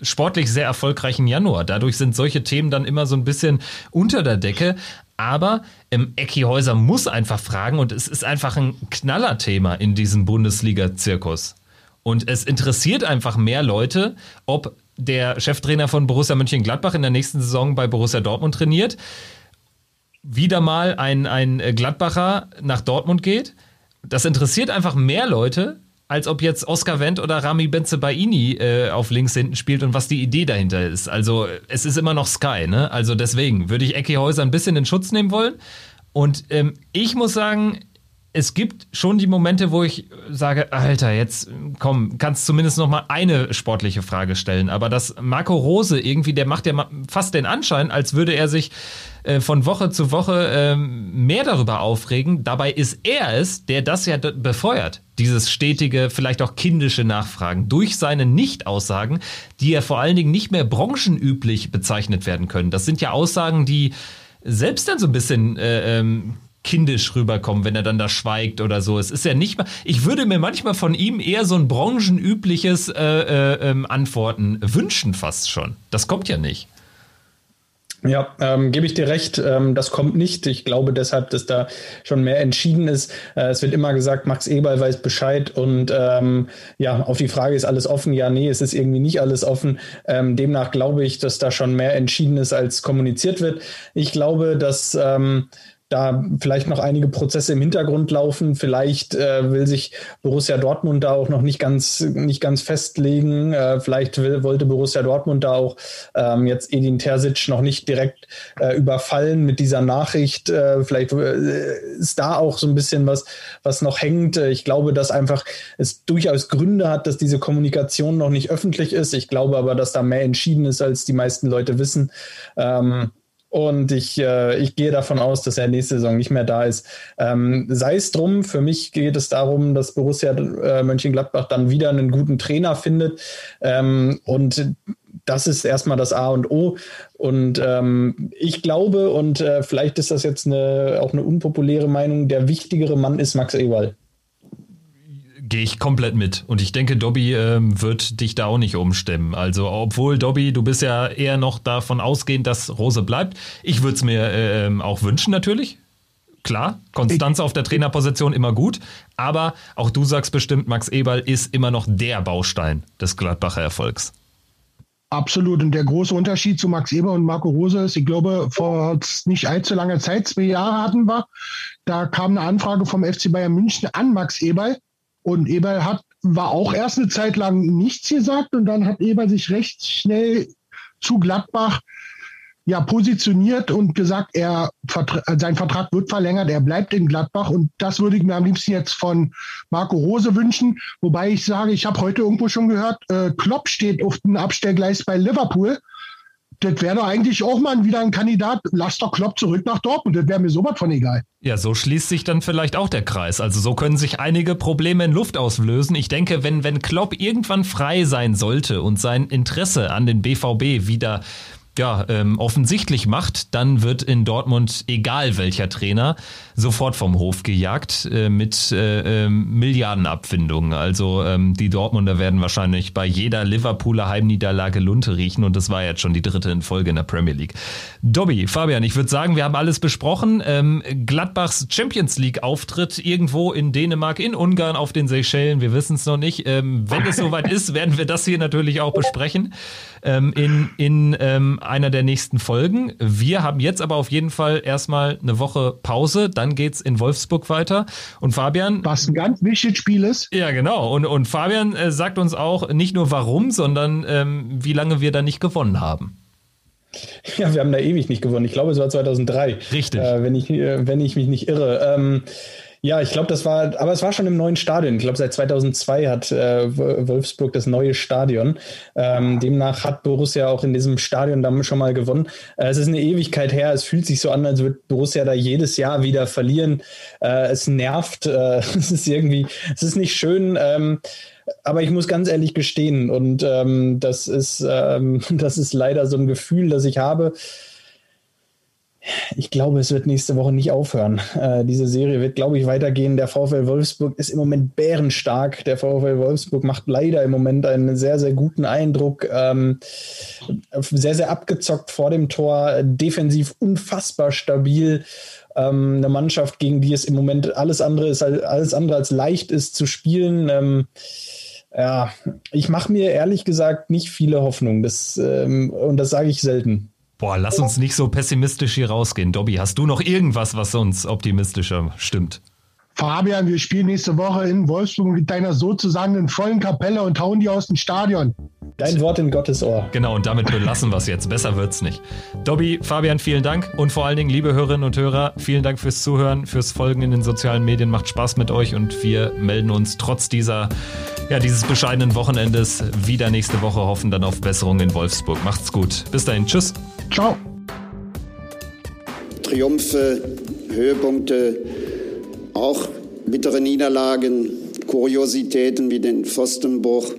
sportlich sehr erfolgreichen Januar. Dadurch sind solche Themen dann immer so ein bisschen unter der Decke. Aber ähm, Ecki Häuser muss einfach fragen und es ist einfach ein Knallerthema in diesem Bundesliga-Zirkus. Und es interessiert einfach mehr Leute, ob der Cheftrainer von Borussia Mönchengladbach in der nächsten Saison bei Borussia Dortmund trainiert, wieder mal ein, ein Gladbacher nach Dortmund geht. Das interessiert einfach mehr Leute, als ob jetzt Oscar Wendt oder Rami Benzebaini äh, auf links hinten spielt und was die Idee dahinter ist. Also es ist immer noch Sky, ne? Also deswegen würde ich Ecki Häuser ein bisschen in Schutz nehmen wollen. Und ähm, ich muss sagen, es gibt schon die Momente, wo ich sage, Alter, jetzt komm, kannst zumindest noch mal eine sportliche Frage stellen. Aber dass Marco Rose irgendwie, der macht ja fast den Anschein, als würde er sich äh, von Woche zu Woche äh, mehr darüber aufregen. Dabei ist er es, der das ja befeuert. Dieses stetige, vielleicht auch kindische Nachfragen durch seine Nicht-Aussagen, die ja vor allen Dingen nicht mehr branchenüblich bezeichnet werden können. Das sind ja Aussagen, die selbst dann so ein bisschen äh, ähm, kindisch rüberkommen, wenn er dann da schweigt oder so. Es ist ja nicht mal. Ich würde mir manchmal von ihm eher so ein branchenübliches äh, äh, ähm, Antworten wünschen, fast schon. Das kommt ja nicht. Ja, ähm, gebe ich dir recht. Ähm, das kommt nicht. Ich glaube deshalb, dass da schon mehr entschieden ist. Äh, es wird immer gesagt, Max Eberl weiß Bescheid und ähm, ja, auf die Frage ist alles offen. Ja, nee, es ist irgendwie nicht alles offen. Ähm, demnach glaube ich, dass da schon mehr entschieden ist, als kommuniziert wird. Ich glaube, dass ähm, da vielleicht noch einige Prozesse im Hintergrund laufen. Vielleicht äh, will sich Borussia Dortmund da auch noch nicht ganz, nicht ganz festlegen. Äh, vielleicht will, wollte Borussia Dortmund da auch ähm, jetzt Edin Terzic noch nicht direkt äh, überfallen mit dieser Nachricht. Äh, vielleicht äh, ist da auch so ein bisschen was, was noch hängt. Ich glaube, dass einfach es durchaus Gründe hat, dass diese Kommunikation noch nicht öffentlich ist. Ich glaube aber, dass da mehr entschieden ist, als die meisten Leute wissen. Ähm, und ich, äh, ich gehe davon aus, dass er nächste Saison nicht mehr da ist. Ähm, sei es drum, für mich geht es darum, dass Borussia äh, Mönchengladbach dann wieder einen guten Trainer findet. Ähm, und das ist erstmal das A und O. Und ähm, ich glaube, und äh, vielleicht ist das jetzt eine, auch eine unpopuläre Meinung, der wichtigere Mann ist Max Ewald. Gehe ich komplett mit. Und ich denke, Dobby ähm, wird dich da auch nicht umstimmen. Also, obwohl, Dobby, du bist ja eher noch davon ausgehend, dass Rose bleibt. Ich würde es mir äh, ähm, auch wünschen, natürlich. Klar, Konstanz auf der Trainerposition immer gut. Aber auch du sagst bestimmt, Max Eberl ist immer noch der Baustein des Gladbacher Erfolgs. Absolut. Und der große Unterschied zu Max Eber und Marco Rose ist, ich glaube, vor nicht allzu langer Zeit, zwei Jahre hatten wir, da kam eine Anfrage vom FC Bayern München an Max Eberl und Eberl hat, war auch erst eine Zeit lang nichts gesagt und dann hat Eberl sich recht schnell zu Gladbach ja positioniert und gesagt, er sein Vertrag wird verlängert, er bleibt in Gladbach und das würde ich mir am liebsten jetzt von Marco Rose wünschen. Wobei ich sage, ich habe heute irgendwo schon gehört, äh, Klopp steht auf dem Abstellgleis bei Liverpool das wäre doch eigentlich auch mal wieder ein Kandidat. Lass doch Klopp zurück nach Dortmund. Das wäre mir sowas von egal. Ja, so schließt sich dann vielleicht auch der Kreis. Also so können sich einige Probleme in Luft auslösen. Ich denke, wenn, wenn Klopp irgendwann frei sein sollte und sein Interesse an den BVB wieder ja, ähm, offensichtlich macht, dann wird in Dortmund, egal welcher Trainer, sofort vom Hof gejagt äh, mit äh, äh, Milliardenabfindungen. Also ähm, die Dortmunder werden wahrscheinlich bei jeder Liverpooler Heimniederlage Lunte riechen und das war jetzt schon die dritte in Folge in der Premier League. Dobby, Fabian, ich würde sagen, wir haben alles besprochen. Ähm, Gladbachs Champions League Auftritt irgendwo in Dänemark, in Ungarn, auf den Seychellen, wir wissen es noch nicht. Ähm, wenn es soweit ist, werden wir das hier natürlich auch besprechen ähm, in, in ähm, einer der nächsten Folgen. Wir haben jetzt aber auf jeden Fall erstmal eine Woche Pause. Dann geht's in Wolfsburg weiter. Und Fabian. Was ein ganz wichtiges Spiel ist. Ja, genau. Und, und Fabian äh, sagt uns auch nicht nur warum, sondern ähm, wie lange wir da nicht gewonnen haben. Ja, wir haben da ewig nicht gewonnen. Ich glaube, es war 2003. Richtig. Äh, wenn, ich, äh, wenn ich mich nicht irre. Ähm, ja, ich glaube, das war, aber es war schon im neuen Stadion. Ich glaube, seit 2002 hat äh, Wolfsburg das neue Stadion. Ähm, demnach hat Borussia auch in diesem Stadion dann schon mal gewonnen. Äh, es ist eine Ewigkeit her. Es fühlt sich so an, als würde Borussia da jedes Jahr wieder verlieren. Äh, es nervt. Äh, [LAUGHS] es ist irgendwie, es ist nicht schön. Ähm, aber ich muss ganz ehrlich gestehen, und ähm, das ist, ähm, [LAUGHS] das ist leider so ein Gefühl, das ich habe ich glaube, es wird nächste Woche nicht aufhören. Äh, diese Serie wird, glaube ich, weitergehen. Der VfL Wolfsburg ist im Moment bärenstark. Der VfL Wolfsburg macht leider im Moment einen sehr, sehr guten Eindruck. Ähm, sehr, sehr abgezockt vor dem Tor, defensiv unfassbar stabil. Ähm, eine Mannschaft, gegen die es im Moment alles andere ist, alles andere als leicht ist zu spielen. Ähm, ja, ich mache mir ehrlich gesagt nicht viele Hoffnungen. Das, ähm, und das sage ich selten. Boah, lass uns nicht so pessimistisch hier rausgehen. Dobby, hast du noch irgendwas, was uns optimistischer stimmt? Fabian, wir spielen nächste Woche in Wolfsburg mit deiner sozusagen in vollen Kapelle und hauen die aus dem Stadion. Dein Wort in Gottes Ohr. Genau, und damit belassen wir es jetzt. Besser wird's nicht. Dobby, Fabian, vielen Dank. Und vor allen Dingen, liebe Hörerinnen und Hörer, vielen Dank fürs Zuhören, fürs Folgen in den sozialen Medien. Macht Spaß mit euch und wir melden uns trotz dieser, ja, dieses bescheidenen Wochenendes wieder nächste Woche, hoffen dann auf Besserung in Wolfsburg. Macht's gut. Bis dahin. Tschüss. Ciao. Triumphe, Höhepunkte, auch bittere Niederlagen, Kuriositäten wie den Pfostenbruch.